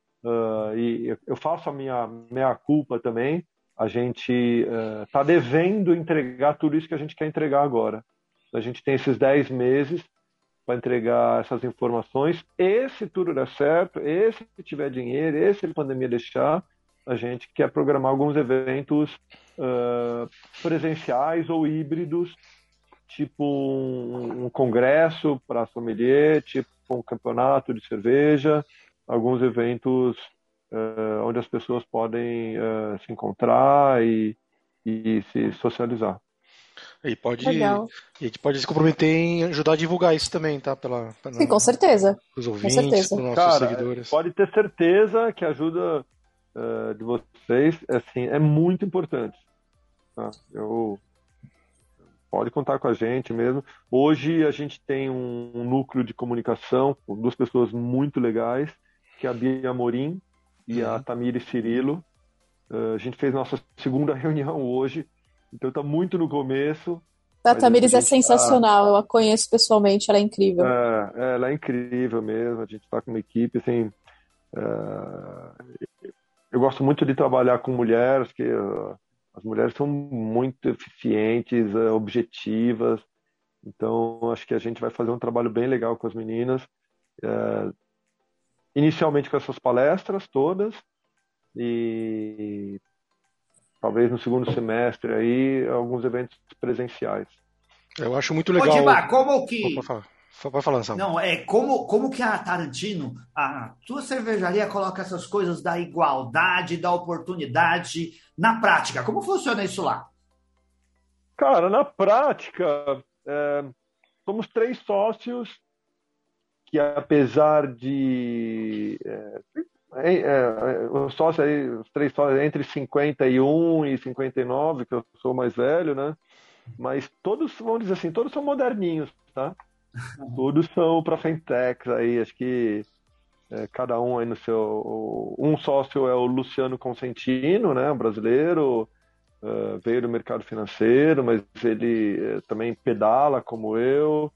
e eu faço a minha meia culpa também a gente está uh, devendo entregar tudo isso que a gente quer entregar agora. A gente tem esses 10 meses para entregar essas informações. E se tudo der certo, e se tiver dinheiro, e se a pandemia deixar, a gente quer programar alguns eventos uh, presenciais ou híbridos, tipo um, um congresso para sommelier, tipo um campeonato de cerveja, alguns eventos uh, onde as pessoas podem uh, se encontrar e, e se socializar. E pode, Legal. e a gente pode se comprometer em ajudar a divulgar isso também, tá? Pela, pela Sim, com certeza. Os ouvintes, com certeza. nossos Cara, seguidores. Pode ter certeza que a ajuda uh, de vocês assim, é muito importante. Tá? Eu, pode contar com a gente mesmo. Hoje a gente tem um, um núcleo de comunicação com duas pessoas muito legais, que é a Bia Morim e a uhum. Tamires Cirilo. Uh, a gente fez nossa segunda reunião hoje, então está muito no começo. A Tamires a é sensacional, tá... eu a conheço pessoalmente, ela é incrível. É, ela é incrível mesmo, a gente está com uma equipe, assim, uh, eu gosto muito de trabalhar com mulheres, que uh, as mulheres são muito eficientes, objetivas, então acho que a gente vai fazer um trabalho bem legal com as meninas inicialmente com essas palestras todas e talvez no segundo semestre aí alguns eventos presenciais. Eu acho muito legal. Ô, como que. Pode falar, Sam. Não, é como, como que a Tarantino, a tua cervejaria coloca essas coisas da igualdade, da oportunidade na prática? Como funciona isso lá? Cara, na prática, é, somos três sócios que, apesar de. É, é, é, os sócios aí, os três sócios entre 51 e 59, que eu sou mais velho, né? Mas todos, vamos dizer assim, todos são moderninhos, tá? Todos são para fintechs aí, acho que é, cada um aí no seu. Um sócio é o Luciano Consentino, né? Um brasileiro, uh, veio do mercado financeiro, mas ele uh, também pedala como eu.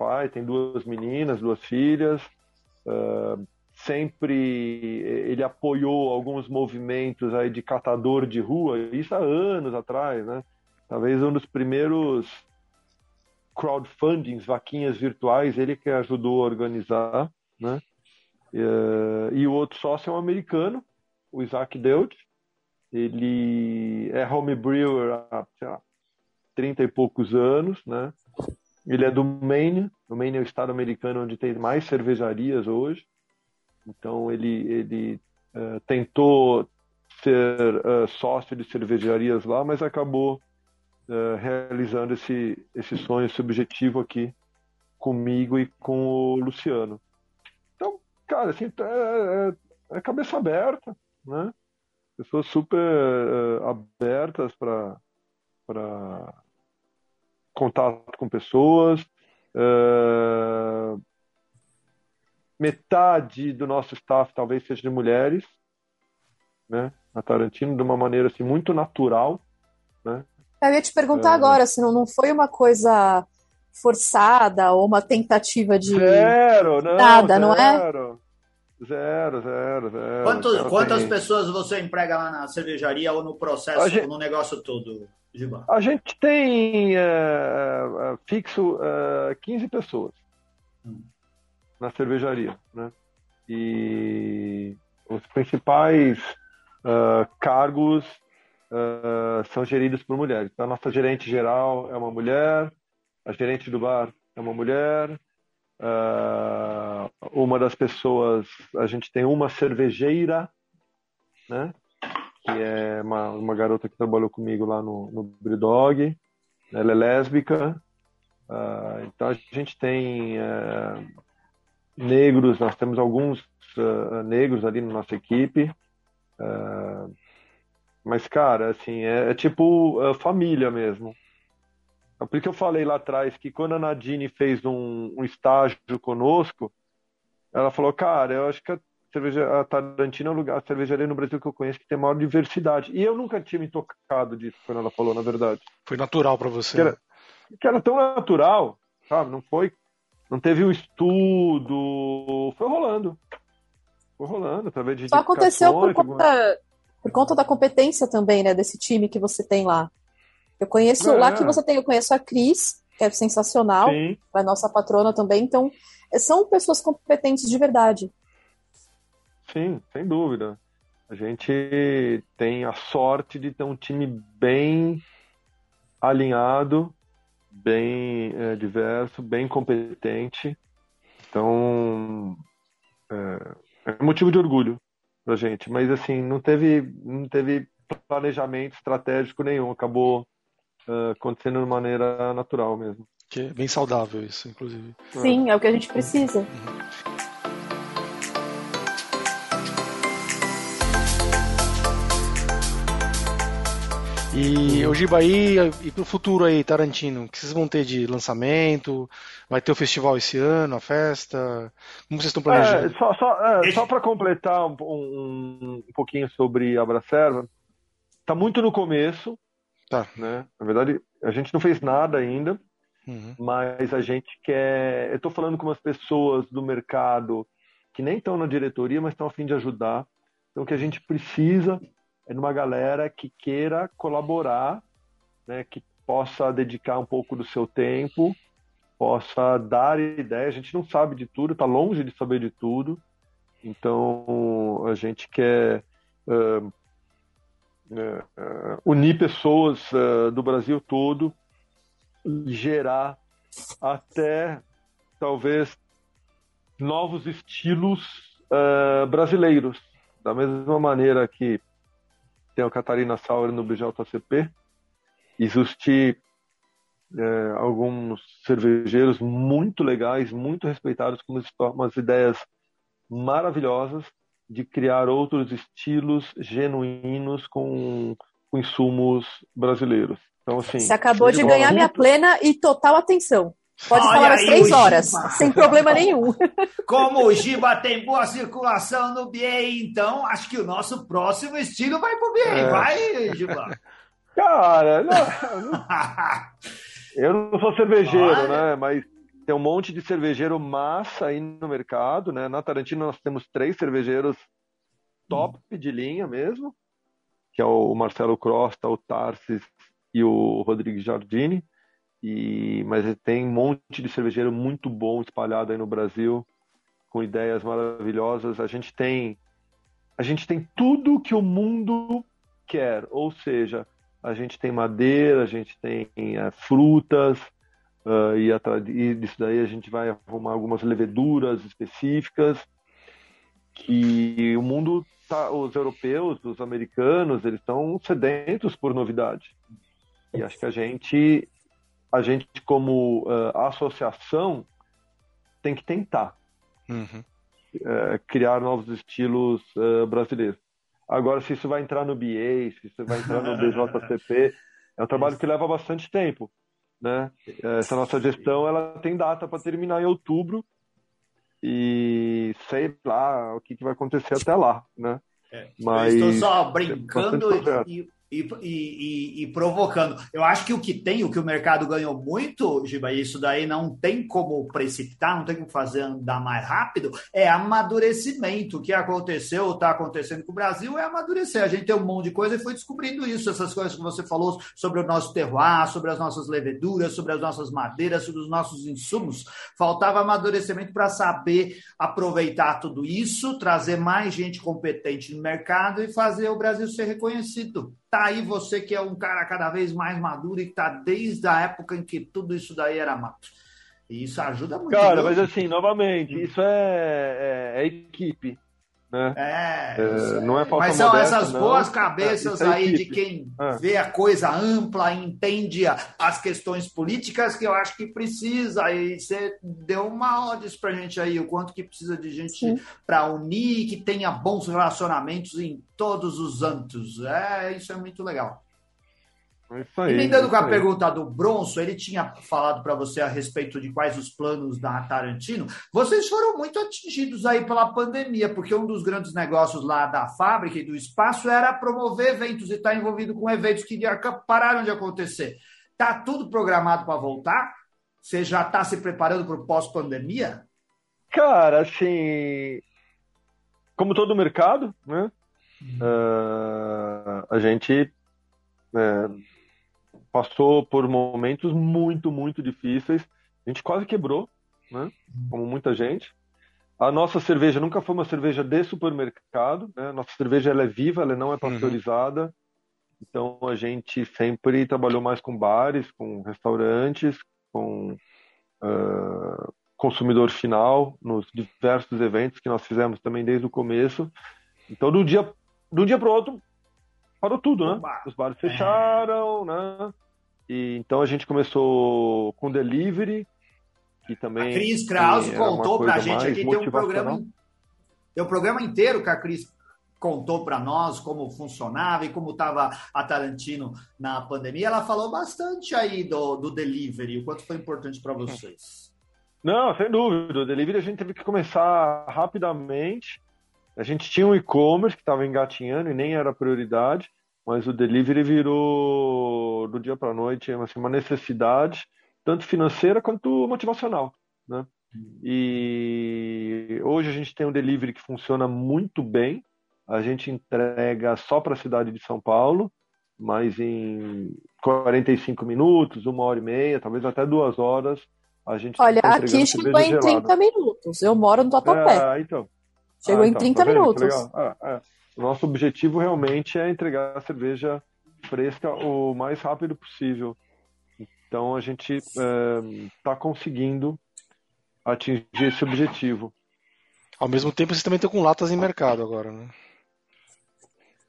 Pai, tem duas meninas, duas filhas. Uh, sempre ele apoiou alguns movimentos aí de catador de rua, isso há anos atrás, né? Talvez um dos primeiros crowdfundings, vaquinhas virtuais, ele que ajudou a organizar, né? Uh, e o outro sócio é um americano, o Isaac Deutsch. Ele é homebrewer há, sei lá, 30 e poucos anos, né? Ele é do Maine. O Maine é o estado americano onde tem mais cervejarias hoje. Então, ele, ele uh, tentou ser uh, sócio de cervejarias lá, mas acabou realizando esse, esse sonho, esse objetivo aqui comigo e com o Luciano cara, assim, é, é, é cabeça aberta, né? Pessoas super abertas para contato com pessoas. É, metade do nosso staff talvez seja de mulheres, né? Na Tarantino, de uma maneira assim muito natural, né? Eu ia te perguntar é... agora, se não, não foi uma coisa forçada ou uma tentativa de. Zero, não. Nada, zero. não é? Zero, zero, zero. Quantos, quantas tem... pessoas você emprega lá na cervejaria ou no processo, gente... no negócio todo, Giba? A gente tem uh, fixo uh, 15 pessoas hum. na cervejaria, né? E os principais uh, cargos uh, são geridos por mulheres. Então, a nossa gerente geral é uma mulher, a gerente do bar é uma mulher, uh, uma das pessoas, a gente tem uma cervejeira, né? Que é uma, uma garota que trabalhou comigo lá no, no Brewdog. Ela é lésbica. Uh, então a gente tem uh, negros, nós temos alguns negros ali na nossa equipe. mas, cara, assim, é, é tipo família mesmo. É por isso que eu falei lá atrás que quando a Nadine fez um, um estágio conosco, ela falou, cara, eu acho que a, cerveja, a Tarantina é o lugar, a cervejaria no Brasil que eu conheço que tem maior diversidade. E eu nunca tinha me tocado disso quando ela falou, na verdade. Foi natural para você. Que era, que era tão natural, sabe? Não foi, não teve um estudo, foi rolando. Foi rolando através de Só aconteceu por conta, por conta da competência também, né, desse time que você tem lá. Eu conheço, é. lá que você tem, eu conheço a Cris, que é sensacional, a nossa patrona também, então são pessoas competentes de verdade. Sim, sem dúvida. A gente tem a sorte de ter um time bem alinhado, bem é, diverso, bem competente. Então, é, é motivo de orgulho pra gente. Mas, assim, não teve, não teve planejamento estratégico nenhum. Acabou uh, acontecendo de maneira natural mesmo. Que é bem saudável isso, inclusive. Sim, é o que a gente precisa. E o Giba aí, e pro futuro aí, Tarantino, o que vocês vão ter de lançamento? Vai ter o festival esse ano, a festa? Como vocês estão planejando? É, só só, é, só para completar um, um, um, pouquinho sobre a Bracerva, tá muito no começo, Tá. Né? Na verdade, a gente não fez nada ainda, uhum. mas a gente quer. Eu estou falando com umas pessoas do mercado que nem estão na diretoria, mas estão a fim de ajudar. Então, o que a gente precisa é de uma galera que queira colaborar, né? que possa dedicar um pouco do seu tempo, possa dar ideia. A gente não sabe de tudo, está longe de saber de tudo. Então, a gente quer uh, unir pessoas é, do Brasil todo e gerar até talvez novos estilos brasileiros. Da mesma maneira que tem a Catarina Sauer no BJCP, existe é, alguns cervejeiros muito legais, muito respeitados, com umas ideias maravilhosas de criar outros estilos genuínos com, com insumos brasileiros. Então, assim, Você acabou de ganhar minha plena e total atenção. Pode Olha falar às três horas, sem problema nenhum. Como o Giba tem boa circulação no BA, então acho que o nosso próximo estilo vai pro BA. É. Vai, Giba. Cara, não, eu não sou cervejeiro, Olha. né? Mas tem um monte de cervejeiro massa aí no mercado, né? Na Tarantino nós temos três cervejeiros top hum. de linha mesmo, que é o Marcelo Crosta, o Tarsis e o Rodrigo Jardini. E, mas tem um monte de cervejeiro muito bom espalhado aí no Brasil, com ideias maravilhosas. A gente tem a gente tem tudo que o mundo quer, ou seja, a gente tem madeira, a gente tem é, frutas, uh, e, e disso daí a gente vai arrumar algumas leveduras específicas que o mundo tá, os europeus, os americanos, eles estão sedentos por novidade. E acho que a gente a gente, como uh, associação, tem que tentar uhum. uh, criar novos estilos uh, brasileiros. Agora, se isso vai entrar no BA, se isso vai entrar no BJCP, é um trabalho que leva bastante tempo. Né? Essa nossa gestão ela tem data para terminar em outubro e sei lá o que, que vai acontecer até lá. Né? É, Mas, estou só brincando e, e, e, e, provocando. Eu acho que o que tem, o que o mercado ganhou muito, Giba, isso daí não tem como precipitar, não tem como fazer andar mais rápido, é amadurecimento. O que aconteceu, está acontecendo com o Brasil é amadurecer. A gente tem um monte de coisa e foi descobrindo isso, essas coisas que você falou sobre o nosso terroir, sobre as nossas leveduras, sobre as nossas madeiras, sobre os nossos insumos. Faltava amadurecimento para saber aproveitar tudo isso, trazer mais gente competente no mercado e fazer o Brasil ser reconhecido. Tá aí você que é um cara cada vez mais maduro e que tá desde a época em que tudo isso daí era mato. E isso ajuda muito. Cara, mas assim, novamente, isso é, é, é equipe. Né? É, é não é Mas são modesta, essas não. boas cabeças é, é aí de quem é. vê a coisa ampla, entende as questões políticas que eu acho que precisa. E você deu uma ordem para gente aí, o quanto que precisa de gente para unir, que tenha bons relacionamentos em todos os âmbitos. É, isso é muito legal. É isso aí, Emendando é com a pergunta do Bronson, ele tinha falado para você a respeito de quais os planos da Tarantino. Vocês foram muito atingidos aí pela pandemia, porque um dos grandes negócios lá da fábrica e do espaço era promover eventos e estar tá envolvido com eventos que pararam de acontecer. Tá tudo programado para voltar? Você já está se preparando para o pós-pandemia? Cara, assim, como todo mercado, né? Uh, a gente é, passou por momentos muito, muito difíceis. A gente quase quebrou, né? Como muita gente. A nossa cerveja nunca foi uma cerveja de supermercado, né? Nossa cerveja ela é viva, ela não é uhum. pasteurizada. Uhum. Então a gente sempre trabalhou mais com bares, com restaurantes, com uh, consumidor final nos diversos eventos que nós fizemos também desde o começo. Então do dia do dia para o outro parou tudo, né? Os bares é. fecharam, é. né? E, então a gente começou com delivery, que também. A Cris Krause contou pra gente aqui, tem um programa. Tem um programa inteiro que a Cris contou para nós como funcionava e como estava a Tarantino na pandemia. Ela falou bastante aí do, do delivery, o quanto foi importante para vocês. Não, sem dúvida. O delivery a gente teve que começar rapidamente. A gente tinha um e-commerce que estava engatinhando e nem era prioridade, mas o delivery virou do dia para a noite assim, uma necessidade, tanto financeira quanto motivacional. Né? E hoje a gente tem um delivery que funciona muito bem. A gente entrega só para a cidade de São Paulo, mas em 45 minutos, uma hora e meia, talvez até duas horas, a gente Olha, tá aqui chegou em 30 minutos. Eu moro no Tatuapé. É, então. Chegou ah, em 30 tá minutos. Ah, é. O nosso objetivo realmente é entregar a cerveja fresca o mais rápido possível. Então a gente está é, conseguindo atingir esse objetivo. Ao mesmo tempo, vocês também estão com latas em mercado agora, né?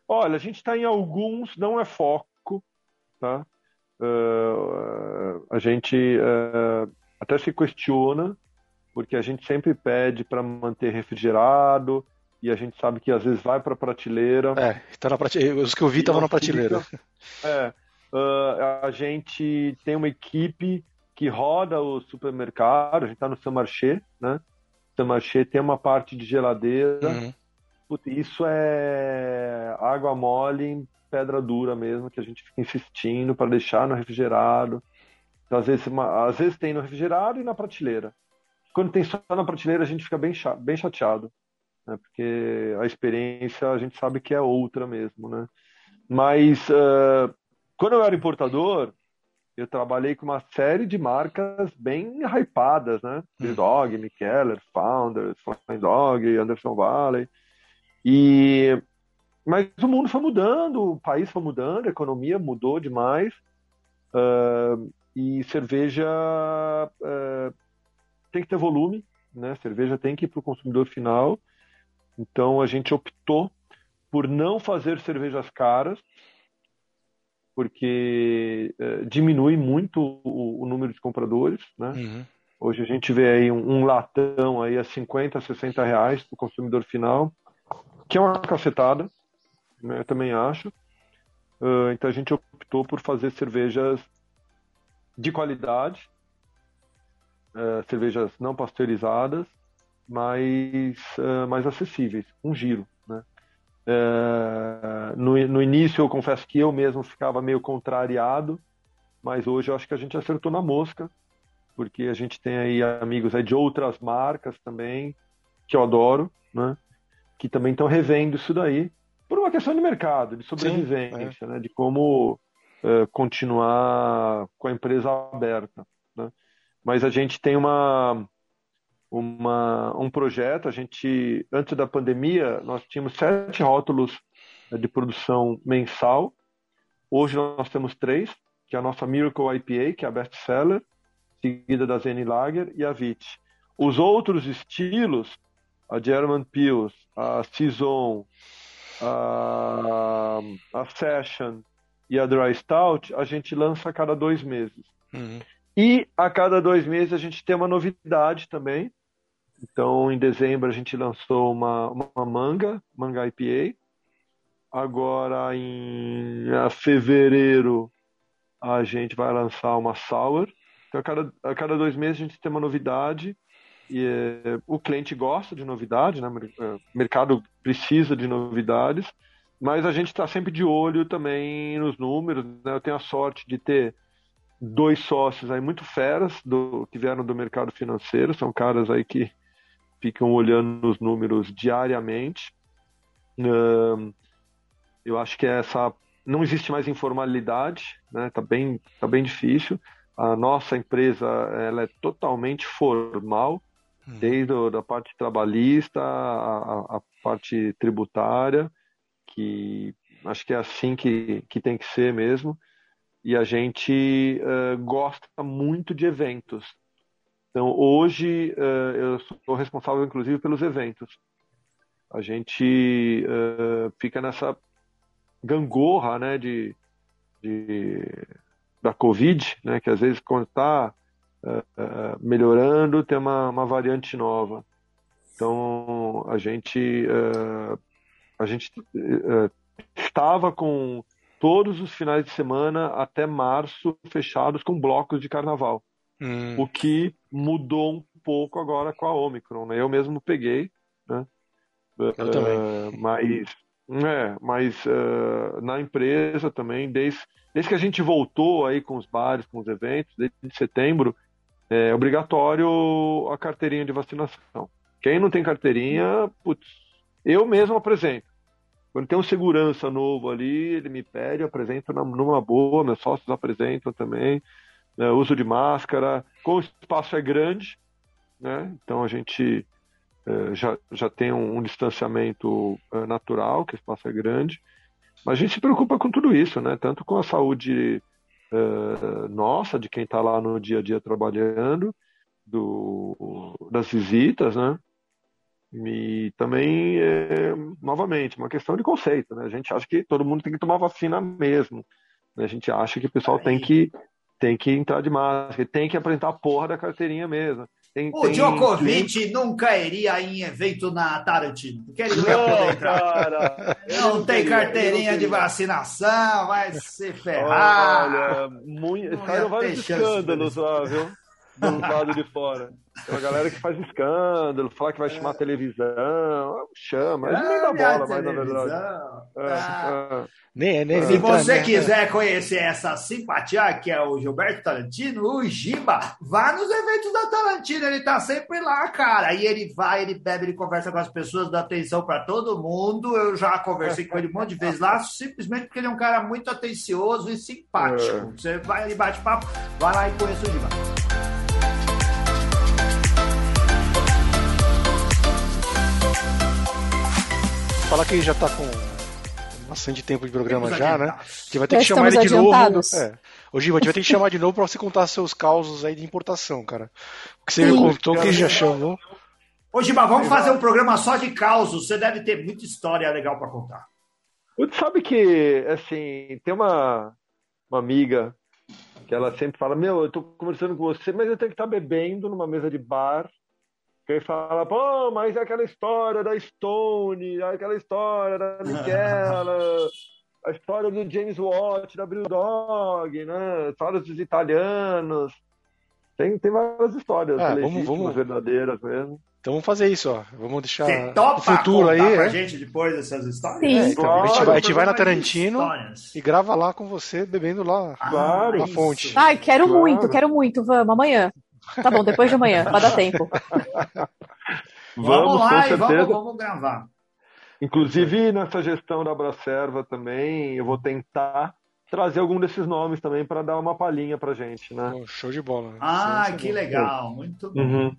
Olha, a gente está em alguns, não é foco, tá? uh, a gente uh, até se questiona, porque a gente sempre pede para manter refrigerado, e a gente sabe que às vezes vai para a prateleira. É, tá na prateleira. Os que eu vi estavam na prateleira. É, uh, a gente tem uma equipe que roda o supermercado, a gente está no Saint-Marché, né? Saint-Marché tem uma parte de geladeira. Uhum. Putz, isso é água mole, pedra dura mesmo, que a gente fica insistindo para deixar no refrigerado. Então, às vezes, uma, às vezes tem no refrigerado e na prateleira. Quando tem só na prateleira, a gente fica bem, bem chateado né? porque a experiência a gente sabe que é outra mesmo, né? Mas uh, quando eu era importador, eu trabalhei com uma série de marcas bem hypadas, né? Hum. Dog, Mikeller, Founders, Flying Dog, Anderson Valley. E mas o mundo foi mudando, o país foi mudando, a economia mudou demais. Uh, e cerveja uh, tem que ter volume, né? Cerveja tem que ir para o consumidor final. Então a gente optou por não fazer cervejas caras, porque é, diminui muito o, o, número de compradores, né? Uhum. Hoje a gente vê aí um, um, latão aí a 50, 60 reais para o consumidor final, que é uma cacetada, né? eu também acho. Uh, então a gente optou por fazer cervejas de qualidade, uh, cervejas não pasteurizadas, mais, uh, mais acessíveis, um giro. Né? Uh, no, no início, eu confesso que eu mesmo ficava meio contrariado, mas hoje eu acho que a gente acertou na mosca, porque a gente tem aí amigos aí de outras marcas também, que eu adoro, né? que também estão revendo isso daí, por uma questão de mercado, de sobrevivência, Sim, é. né? de como uh, continuar com a empresa aberta. Né? Mas a gente tem uma, uma, um projeto. A gente, antes da pandemia, nós tínhamos sete rótulos eh, de produção mensal. Hoje nós temos três, que é a nossa Miracle IPA, que é a best seller, seguida da Zen Lager e a Vit. Os outros estilos, a German Pils, a Saison, a, a Session e a Dry Stout, a gente lança a cada dois meses. Uhum. E a cada dois meses a gente tem uma novidade também, então, em dezembro, a gente lançou uma, uma manga, manga IPA. Agora, em fevereiro, a gente vai lançar uma sour. Então, a cada, a cada dois meses, a gente tem uma novidade. E é, o cliente gosta de novidade, né? O mercado precisa de novidades. Mas a gente está sempre de olho também nos números. Né? Eu tenho a sorte de ter dois sócios aí muito feras do, que vieram do mercado financeiro. São caras aí que ficam olhando os números diariamente. eu acho que essa não existe mais informalidade, né? Tá bem, tá bem difícil. A nossa empresa ela é totalmente formal, hum. desde a parte trabalhista a, a, parte tributária, que acho que é assim que, que tem que ser mesmo. E a gente uh, gosta muito de eventos. Então, hoje, uh, eu sou responsável, inclusive, pelos eventos. A gente uh, fica nessa gangorra né, de, de, da Covid, né, que às vezes, quando está melhorando, tem uma, uma variante nova. Então, a gente, a gente estava com todos os finais de semana até março fechados com blocos de carnaval. Hum. O que mudou um pouco agora com a Omicron, né? Eu mesmo peguei, né? Eu uh, também. Mas, é, mas uh, na empresa também, desde, desde que a gente voltou aí com os bares, com os eventos, desde setembro, é obrigatório a carteirinha de vacinação. Quem não tem carteirinha, putz, eu mesmo apresento. Quando tem um segurança novo ali, ele me pede, apresento numa boa, meus sócios apresentam também né, uso de máscara, como o espaço é grande, né, então a gente é, já, já tem um, um distanciamento é, natural, que o espaço é grande, mas a gente se preocupa com tudo isso, né, tanto com a saúde é, nossa, de quem está lá no dia a dia trabalhando, do, das visitas, né, e também, é, novamente, uma questão de conceito, né? A gente acha que todo mundo tem que tomar vacina mesmo. A gente acha que o pessoal tem que, tem que entrar de máscara, tem que apresentar a porra da carteirinha mesmo. Tem, o tem... Djokovic nunca iria em evento na Tarantino, porque ele não entrar. não tem carteirinha de vacinação, vai se ferrar. Olha, muito... saíram vários escândalos lá, viu? Do lado de fora. Tem uma galera que faz escândalo, fala que vai chamar é. televisão, chama, mas nem dá bola, mas na verdade. É, ah. é. Nem, nem Se você né? quiser conhecer essa simpatia que é o Gilberto Tarantino, o Giba, vá nos eventos da Tarantino, ele tá sempre lá, cara. E ele vai, ele bebe, ele conversa com as pessoas, dá atenção para todo mundo. Eu já conversei com ele um monte de vezes lá, simplesmente porque ele é um cara muito atencioso e simpático. É. Você vai ali, bate papo, vai lá e conheça o Giba. Falar que ele já tá com bastante tempo de programa Temos já, né? Que vai ter já que chamar ele de adiantados. novo. É. Ô, Giba, a gente vai ter que chamar de novo pra você contar seus causos aí de importação, cara. O que você Sim. me contou que já chamou. Ô, Giba, vamos fazer um programa só de causos. Você deve ter muita história legal para contar. Você sabe que, assim, tem uma, uma amiga que ela sempre fala: Meu, eu tô conversando com você, mas eu tenho que estar bebendo numa mesa de bar quem fala, pô, mas é aquela história da Stone, é aquela história da Michela, a história do James Watt, da Dog, né? Histórias dos italianos. Tem, tem várias histórias ah, vamos, vamos... verdadeiras mesmo. Então vamos fazer isso, ó. Vamos deixar o futuro aí. Pra é? gente depois dessas histórias? Sim. É, então, claro, a gente vai, a gente vai na Tarantino e grava lá com você, bebendo lá claro, na fonte. Ai, quero claro. muito, quero muito. Vamos, amanhã. Tá bom, depois de amanhã, vai dar tempo. vamos, vamos lá e vamos, vamos gravar. Inclusive, nessa gestão da Abracerva também, eu vou tentar trazer algum desses nomes também para dar uma palhinha pra gente, né? Show de bola. Ah, que legal, muito bom. Uhum.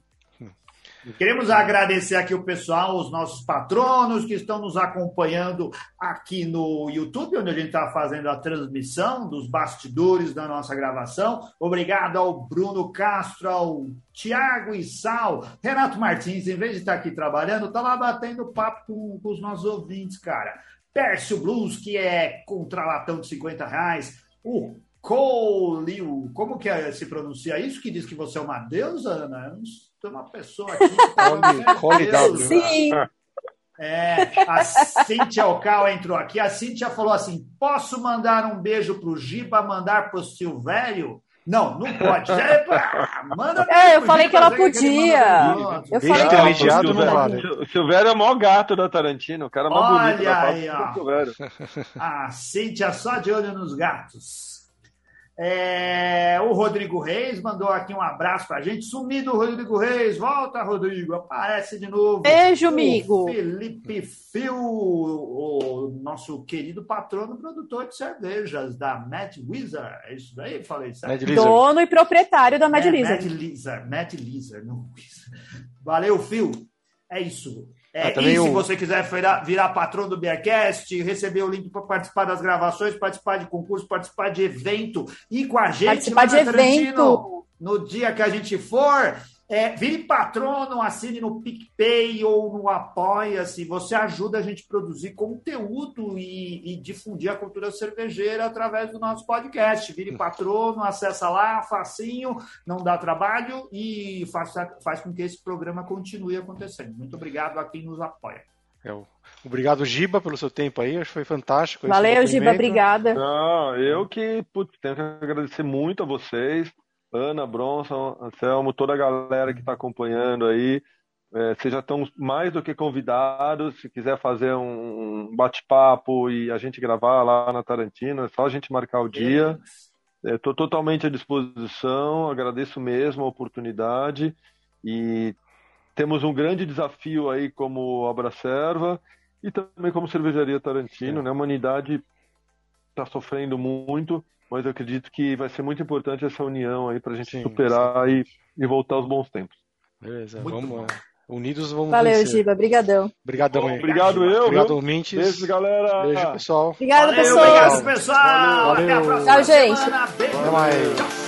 Queremos agradecer aqui o pessoal, os nossos patronos que estão nos acompanhando aqui no YouTube, onde a gente está fazendo a transmissão dos bastidores da nossa gravação. Obrigado ao Bruno Castro, ao Tiago Sal, Renato Martins, em vez de estar aqui trabalhando, está lá batendo papo com, com, os nossos ouvintes, cara. Pércio Blues, que é contralatão de 50 reais. O Colio, como que é, se pronuncia isso? Que diz que você é uma deusa, Ana? Tem uma pessoa aqui. Cole, Cole Sim. É, a Cíntia Ocal entrou aqui. A Cíntia falou assim: posso mandar um beijo pro Giba, mandar pro Silvério? Não, não pode. Epa, manda é, eu falei que ela podia. eu falei que ela podia. Vale. O Silvério é o maior gato da Tarantino. O cara é mais Olha bonito. Olha aí, ó. A Cíntia só de olho nos gatos. É, o Rodrigo Reis mandou aqui um abraço pra gente. Sumido o Rodrigo Reis. Volta, Rodrigo. Aparece de novo. Beijo, amigo. Felipe Fio, o nosso querido patrono produtor de cervejas da Mad Wizard. É isso daí? Falei certo? Dono e proprietário da Mad é, Lizard. Mad Lizard. Mad Lizard. Não. Valeu, Phil. É isso. É, ah, e se você quiser virar, virar patrão do Bearcast, receber o link para participar das gravações, participar de concurso, participar de evento e com a gente participar de evento. no dia que a gente for, é, vire patrono, assine no PicPay ou no Apoia-se. Você ajuda a gente a produzir conteúdo e, e, difundir a cultura cervejeira através do nosso podcast. Vire patrono, acessa lá, facinho, não dá trabalho e faz, faz com que esse programa continue acontecendo. Muito obrigado a quem nos apoia. É, obrigado, Giba, pelo seu tempo aí. Acho que foi fantástico. Valeu, Giba, obrigada. Não, eu que putz, tenho que agradecer muito a vocês. Ana, Bronson, Anselmo, toda a galera que está acompanhando aí. É, vocês já estão mais do que convidados. Se quiser fazer um bate-papo e a gente gravar lá na Tarantino, é só a gente marcar o dia. Estou totalmente à disposição, agradeço mesmo a oportunidade e temos um grande desafio aí como Abracerva e também como Cervejaria Tarantino, é. né? A humanidade está sofrendo muito mas eu acredito que vai ser muito importante essa união aí para a gente sim, superar sim. E, e voltar aos bons tempos. Beleza, muito vamos lá. Unidos vamos Valeu, vencer. Giba. Obrigadão. Obrigadão aí. Obrigado eu. Obrigado, Mintes. Beijo, galera. Beijo, pessoal. Obrigado, Valeu, pessoal. Obrigado, pessoal. Valeu. Até a próxima Tchau, gente. Semana. Até mais.